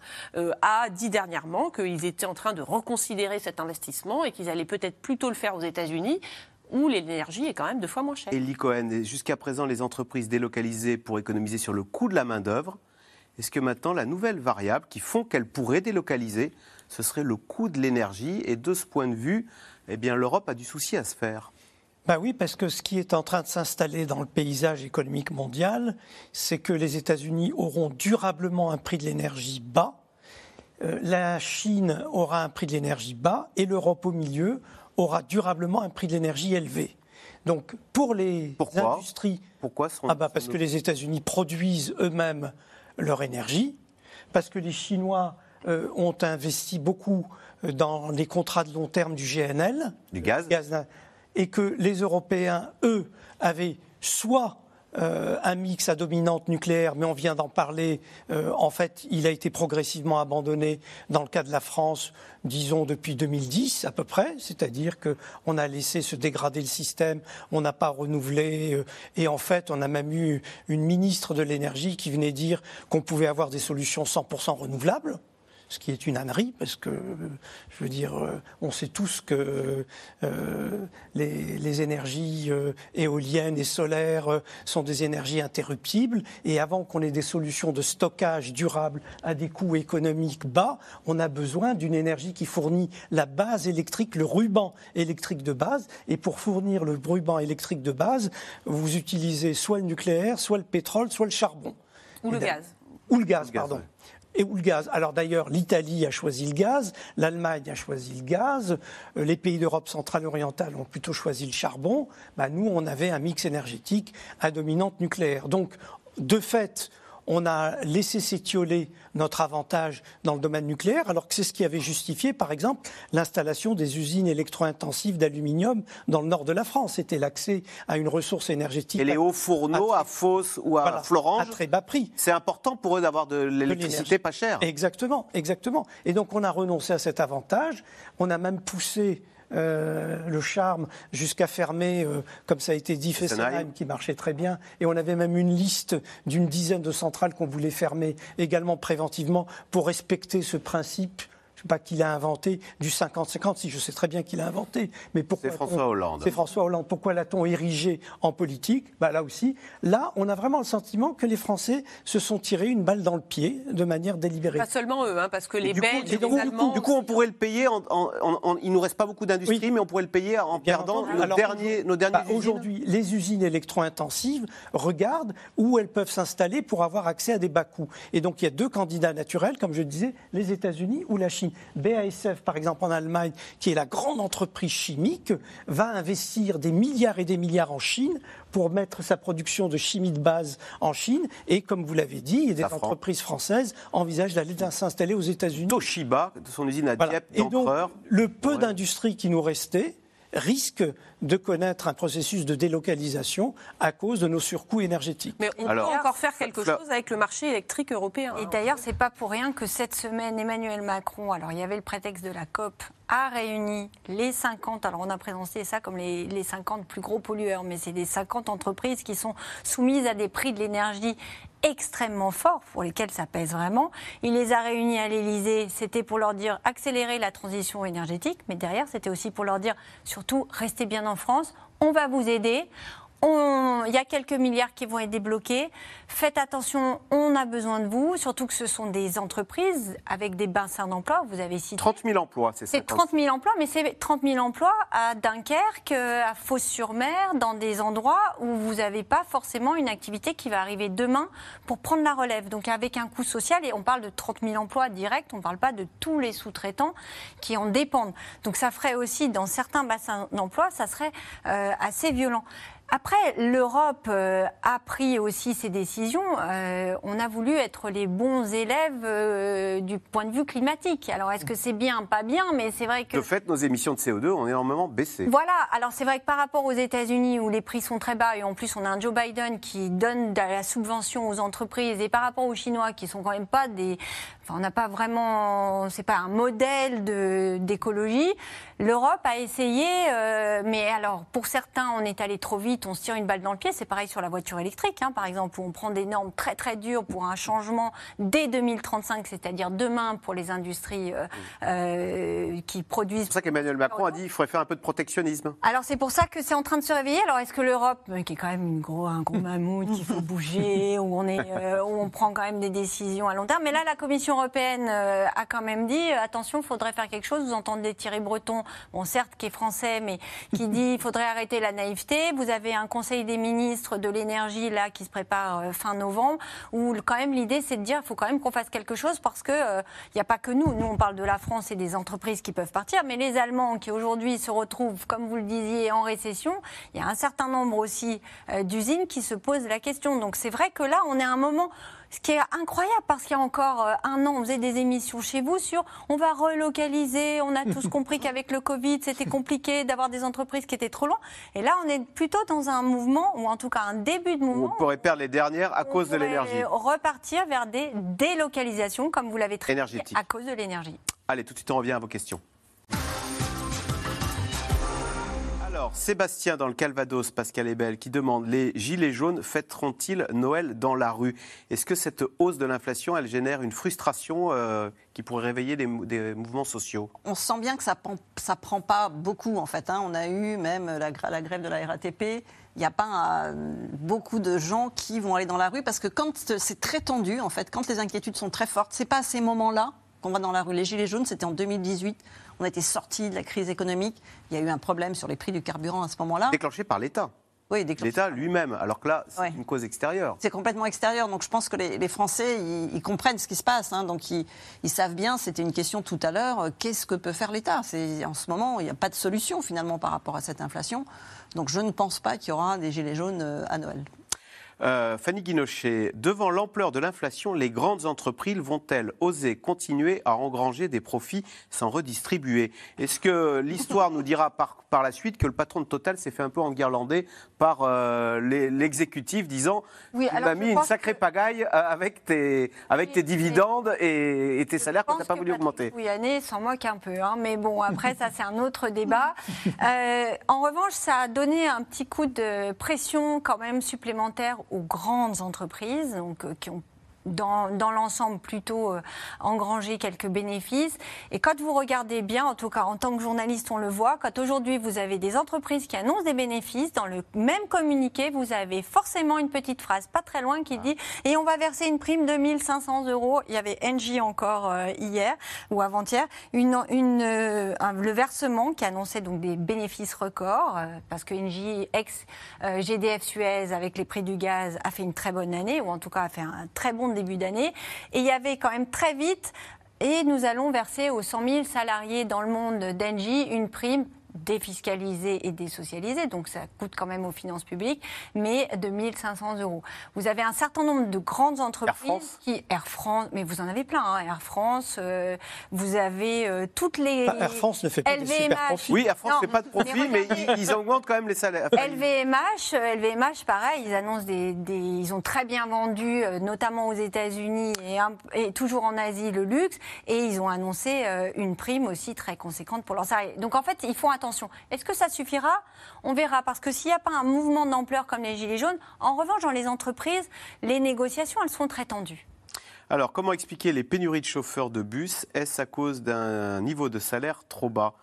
a dit dernièrement qu'ils étaient en train de reconsidérer cet investissement et qu'ils allaient peut-être plutôt le faire aux États-Unis où l'énergie est quand même deux fois moins chère. Et Cohen, jusqu'à présent, les entreprises délocalisées pour économiser sur le coût de la main-d'œuvre est-ce que maintenant, la nouvelle variable qui font qu'elle pourrait délocaliser, ce serait le coût de l'énergie? Et de ce point de vue, eh bien, l'Europe a du souci à se faire. Ben oui, parce que ce qui est en train de s'installer dans le paysage économique mondial, c'est que les États-Unis auront durablement un prix de l'énergie bas, euh, la Chine aura un prix de l'énergie bas et l'Europe au milieu aura durablement un prix de l'énergie élevé. Donc pour les industries, pourquoi ah bah parce que les États-Unis produisent eux-mêmes leur énergie, parce que les Chinois euh, ont investi beaucoup euh, dans les contrats de long terme du GNL, du gaz, et que les Européens, eux, avaient soit euh, un mix à dominante nucléaire, mais on vient d'en parler. Euh, en fait, il a été progressivement abandonné dans le cas de la France, disons depuis 2010 à peu près. C'est-à-dire qu'on a laissé se dégrader le système, on n'a pas renouvelé. Euh, et en fait, on a même eu une ministre de l'énergie qui venait dire qu'on pouvait avoir des solutions 100% renouvelables ce qui est une ânerie, parce que, je veux dire, euh, on sait tous que euh, les, énergies euh, éoliennes et solaires sont des énergies interruptibles, et avant qu'on ait des solutions de stockage durable à des coûts économiques bas, on a besoin d'une énergie qui fournit la base électrique, le ruban électrique de base, et pour fournir le ruban électrique de base, vous utilisez soit le nucléaire, soit le pétrole, soit le charbon. Ou le gaz. Ou le gaz, pardon et où le gaz. Alors d'ailleurs, l'Italie a choisi le gaz, l'Allemagne a choisi le gaz, euh, les pays d'Europe centrale orientale ont plutôt choisi le charbon. Bah, nous, on avait un mix énergétique à dominante nucléaire. Donc, de fait, on a laissé s'étioler notre avantage dans le domaine nucléaire, alors que c'est ce qui avait justifié, par exemple, l'installation des usines électro-intensives d'aluminium dans le nord de la France. C'était l'accès à une ressource énergétique. Et les hauts fourneaux à, Fos ou à Florange À très bas prix. C'est important pour eux d'avoir de l'électricité pas chère. Exactement, exactement. Et donc on a renoncé à cet avantage. On a même poussé euh, le charme jusqu'à fermer, euh, comme ça a été dit, Fessenheim, qui marchait très bien. Et on avait même une liste d'une dizaine de centrales qu'on voulait fermer également préventivement pour respecter ce principe pas qui l'a inventé, du 50-50, si je sais très bien qui l'a inventé. Mais pourquoi C'est François Hollande. C'est François Hollande. Pourquoi l'a-t-on érigé en politique? Bah, Là aussi, là, on a vraiment le sentiment que les Français se sont tirés une balle dans le pied de manière délibérée. Pas seulement eux, hein, parce que les Belges, et les Allemands... Du coup, on pourrait le payer, en, en, il nous reste pas beaucoup d'industrie, mais on pourrait le payer en perdant nos, derniers, nos derniers bah, Aujourd'hui, les usines électro-intensives regardent où elles peuvent s'installer pour avoir accès à des bas coûts. Et donc, il y a deux candidats naturels, comme je disais, les États-Unis ou la Chine. BASF, par exemple, en Allemagne, qui est la grande entreprise chimique, va investir des milliards et des milliards en Chine pour mettre sa production de chimie de base en Chine. Et comme vous l'avez dit, des entreprises françaises envisagent d'aller s'installer aux États-Unis. Toshiba, de son usine à Dieppe, Et donc, le peu d'industrie qui nous restait, risque de connaître un processus de délocalisation à cause de nos surcoûts énergétiques. Mais on peut encore faire quelque chose avec le marché électrique européen. Et d'ailleurs, c'est pas pour rien que cette semaine, Emmanuel Macron, alors il y avait le prétexte de la COP, a réuni les 50, alors on a présenté ça comme les, les 50 plus gros pollueurs, mais c'est des 50 entreprises qui sont soumises à des prix de l'énergie extrêmement forts pour lesquels ça pèse vraiment. Il les a réunis à l'Elysée, c'était pour leur dire accélérer la transition énergétique, mais derrière c'était aussi pour leur dire surtout restez bien en France, on va vous aider il y a quelques milliards qui vont être débloqués. Faites attention, on a besoin de vous, surtout que ce sont des entreprises avec des bassins d'emploi. Vous avez cité. 30 000 emplois, c'est ça C'est 30 000 emplois, mais c'est 30 000 emplois à Dunkerque, à Fos-sur-Mer, dans des endroits où vous n'avez pas forcément une activité qui va arriver demain pour prendre la relève. Donc avec un coût social, et on parle de 30 000 emplois directs, on ne parle pas de tous les sous-traitants qui en dépendent. Donc ça ferait aussi, dans certains bassins d'emploi, ça serait euh, assez violent. Après, l'Europe euh, a pris aussi ses décisions. Euh, on a voulu être les bons élèves euh, du point de vue climatique. Alors, est-ce que c'est bien, pas bien Mais c'est vrai que. De fait, nos émissions de CO2 ont énormément baissé. Voilà. Alors, c'est vrai que par rapport aux États-Unis, où les prix sont très bas, et en plus, on a un Joe Biden qui donne de la subvention aux entreprises, et par rapport aux Chinois, qui sont quand même pas des. Enfin, on n'a pas vraiment. C'est pas un modèle d'écologie. L'Europe a essayé, mais alors, pour certains, on est allé trop vite on se tire une balle dans le pied. C'est pareil sur la voiture électrique, hein, par exemple, où on prend des normes très très dures pour un changement dès 2035, c'est-à-dire demain pour les industries euh, euh, qui produisent. C'est pour ça qu'Emmanuel Macron a dit qu'il faudrait faire un peu de protectionnisme. Alors c'est pour ça que c'est en train de se réveiller. Alors est-ce que l'Europe, euh, qui est quand même une gros, un gros mammouth, il faut bouger, où on, est, euh, où on prend quand même des décisions à long terme, mais là la Commission européenne euh, a quand même dit euh, attention, il faudrait faire quelque chose. Vous entendez Thierry Breton, bon certes qui est français, mais qui dit il faudrait arrêter la naïveté. Vous avez un Conseil des ministres de l'énergie là qui se prépare euh, fin novembre, où quand même l'idée c'est de dire il faut quand même qu'on fasse quelque chose parce que euh, il n'y a pas que nous. Nous on parle de la France et des entreprises qui peuvent partir, mais les Allemands qui aujourd'hui se retrouvent, comme vous le disiez, en récession, il y a un certain nombre aussi euh, d'usines qui se posent la question. Donc c'est vrai que là on est à un moment ce qui est incroyable, parce qu'il y a encore euh, un an, on faisait des émissions chez vous sur on va relocaliser, on a tous compris qu'avec le Covid, c'était compliqué d'avoir des entreprises qui étaient trop loin. Et là, on est plutôt dans un mouvement, ou en tout cas un début de On mouvement, pourrait perdre les dernières à on cause de l'énergie. repartir vers des délocalisations, comme vous l'avez très Énergétique. à cause de l'énergie. Allez, tout de suite, on revient à vos questions. Alors, Sébastien dans le Calvados, Pascal Ebel, qui demande les gilets jaunes fêteront-ils Noël dans la rue? Est-ce que cette hausse de l'inflation, elle génère une frustration euh, qui pourrait réveiller des, mou- des mouvements sociaux? On sent bien que ça prend, prend pas beaucoup en fait. hein. On a eu même la grève de la RATP. Il n'y a pas euh, beaucoup de gens qui vont aller dans la rue parce que quand c'est très tendu en fait, quand les inquiétudes sont très fortes, c'est pas à ces moments-là qu'on va dans la rue. Les gilets jaunes, c'était en 2018. On était sortis de la crise économique. Il y a eu un problème sur les prix du carburant à ce moment-là. Déclenché par l'État. Oui, déclenché L'État lui-même, alors que là, c'est Ouais. une cause extérieure. C'est complètement extérieur. Donc je pense que les, les Français, ils, ils comprennent ce qui se passe. hein. donc ils, ils savent bien, c'était une question tout à l'heure, euh, qu'est-ce que peut faire l'État? En ce moment, il n'y a pas de solution finalement par rapport à cette inflation. Donc je ne pense pas qu'il y aura des gilets jaunes euh, à Noël. Euh, Fanny Guinochet, devant l'ampleur de l'inflation, les grandes entreprises vont-elles oser continuer à engranger des profits sans redistribuer? Est-ce que l'histoire nous dira par, par la suite que le patron de Total s'est fait un peu enguirlander par euh, l'exécutif disant Oui, Tu m'as mis une sacrée pagaille euh, avec tes, avec tes dividendes et, et tes salaires que tu n'as pas voulu augmenter. Oui, Année s'en moque un peu, hein, mais bon, après, ça, c'est un autre débat. Euh, en revanche, ça a donné un petit coup de pression quand même supplémentaire aux grandes entreprises, donc euh, qui ont dans, dans l'ensemble plutôt euh, engranger quelques bénéfices. Et quand vous regardez bien, en tout cas en tant que journaliste, on le voit, quand aujourd'hui vous avez des entreprises qui annoncent des bénéfices, dans le même communiqué, vous avez forcément une petite phrase pas très loin qui dit et on va verser une prime de 1500 euros. Il y avait Engie encore euh, hier ou avant-hier, une, une, euh, un- le versement qui annonçait donc des bénéfices records parce que Engie ex euh, GDF Suez avec les prix du gaz a fait une très bonne année ou en tout cas a fait un très bon début d'année. Et il y avait quand même très vite et nous allons verser aux 100 000 salariés dans le monde d'Engie une prime défiscalisée et désocialisée, donc ça coûte quand même aux finances publiques, mais de 1500 euros. Vous avez un certain nombre de grandes entreprises qui... Air France, mais vous en avez plein, hein, Air France, euh, vous avez euh, toutes les... Bah, Air France ne fait pas des super profits. Oui, Air France ne fait pas de profit, mais ils, ils augmentent quand même les salaires. LVMH, euh, LVMH, pareil, ils annoncent des, des- ils ont très bien vendu, notamment aux États-Unis et, toujours en Asie le luxe, et ils ont annoncé euh, une prime aussi très conséquente pour leurs salariés. Donc en fait, ils font attention. Est-ce que ça suffira? On verra, parce que s'il n'y a pas un mouvement d'ampleur comme les gilets jaunes, en revanche, dans les entreprises, les négociations, elles sont très tendues. Alors, comment expliquer les pénuries de chauffeurs de bus? Est-ce à cause d'un niveau de salaire trop bas?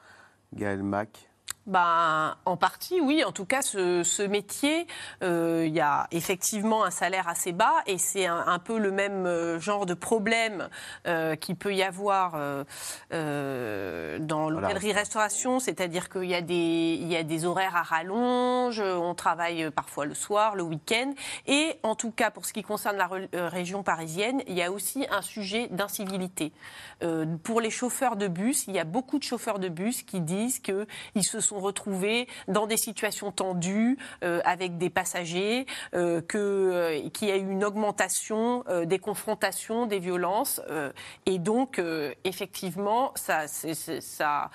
Gaël Mac Ben, en partie, oui. En tout cas, ce, ce métier, euh, il y a effectivement un salaire assez bas et c'est un, un peu le même euh, genre de problème euh, qu'il peut y avoir euh, dans l'hôtellerie-restauration, c'est-à-dire qu'il y, a des- il y a des horaires à rallonge, on travaille parfois le soir, le week-end. Et en tout cas, pour ce qui concerne la région parisienne, il y a aussi un sujet d'incivilité. Pour les chauffeurs de bus, il y a beaucoup de chauffeurs de bus qui disent qu'ils se sont retrouvés dans des situations tendues euh, avec des passagers, euh, que, euh, qu'il y a eu une augmentation des confrontations, des violences. et donc, effectivement, ça,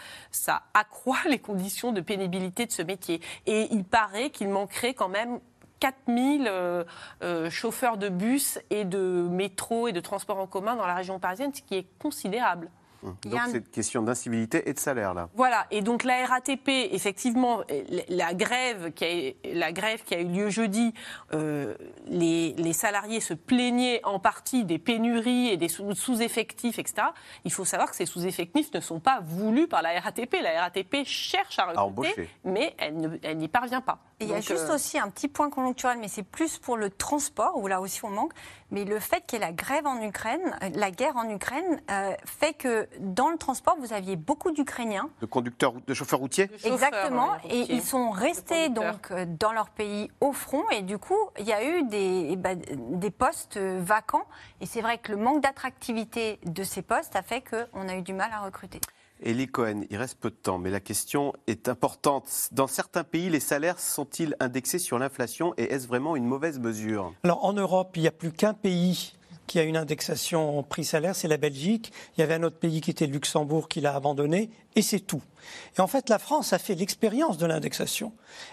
accroît les conditions de pénibilité de ce métier. Et il paraît qu'il manquerait quand même 4000 euh, euh, chauffeurs de bus et de métro et de transport en commun dans la région parisienne, ce qui est considérable. Donc c'est une question d'incivilité et de salaire là. Voilà, et donc la RATP, effectivement, la grève qui a, la grève qui a eu lieu jeudi, euh, les, les, salariés se plaignaient en partie des pénuries et des sous-effectifs, etc. Il faut savoir que ces sous-effectifs ne sont pas voulus par la RATP. La RATP cherche à recruter, mais elle n'y parvient pas. il y a juste euh, aussi un petit point conjoncturel, mais c'est plus pour le transport, où là aussi on manque. Mais le fait qu'il y ait la grève en Ukraine, euh, la guerre en Ukraine, fait que dans le transport, vous aviez beaucoup d'Ukrainiens. De conducteurs, de chauffeurs routiers Exactement. et ils sont restés donc euh, dans leur pays au front. Et du coup, il y a eu des, eh ben, des postes euh, vacants. Et c'est vrai que le manque d'attractivité de ces postes a fait qu'on a eu du mal à recruter. Elie Cohen, il reste peu de temps, mais la question est importante. Dans certains pays, les salaires sont-ils indexés sur l'inflation et est-ce vraiment une mauvaise mesure? Alors en Europe, il n'y a plus qu'un pays qui a une indexation prix-salaire, c'est la Belgique. Il y avait un autre pays qui était le Luxembourg qui l'a abandonné, et c'est tout. Et en fait, la France a fait l'expérience de l'indexation.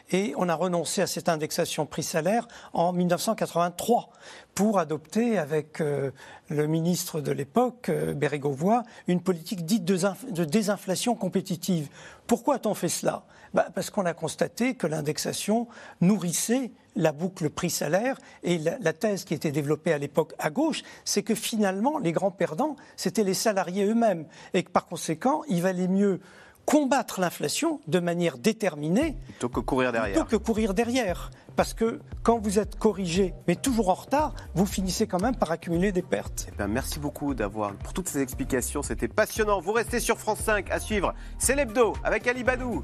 Et on a renoncé à cette indexation prix-salaire en 1983 pour adopter avec euh, le ministre de l'époque, euh, Bérégovoy, une politique dite de, désinflation compétitive. Pourquoi a-t-on fait cela? Bah, Parce qu'on a constaté que l'indexation nourrissait la boucle prix-salaire et la, la, thèse qui était développée à l'époque à gauche, c'est que finalement, les grands perdants, c'était les salariés eux-mêmes. Et que par conséquent, il valait mieux combattre l'inflation de manière déterminée plutôt que courir derrière. Plutôt que courir derrière. Parce que quand vous êtes corrigé, mais toujours en retard, vous finissez quand même par accumuler des pertes. Eh bien, merci beaucoup d'avoir pour toutes ces explications. C'était passionnant. Vous restez sur France 5 à suivre. C'est l'hebdo avec Ali Badou.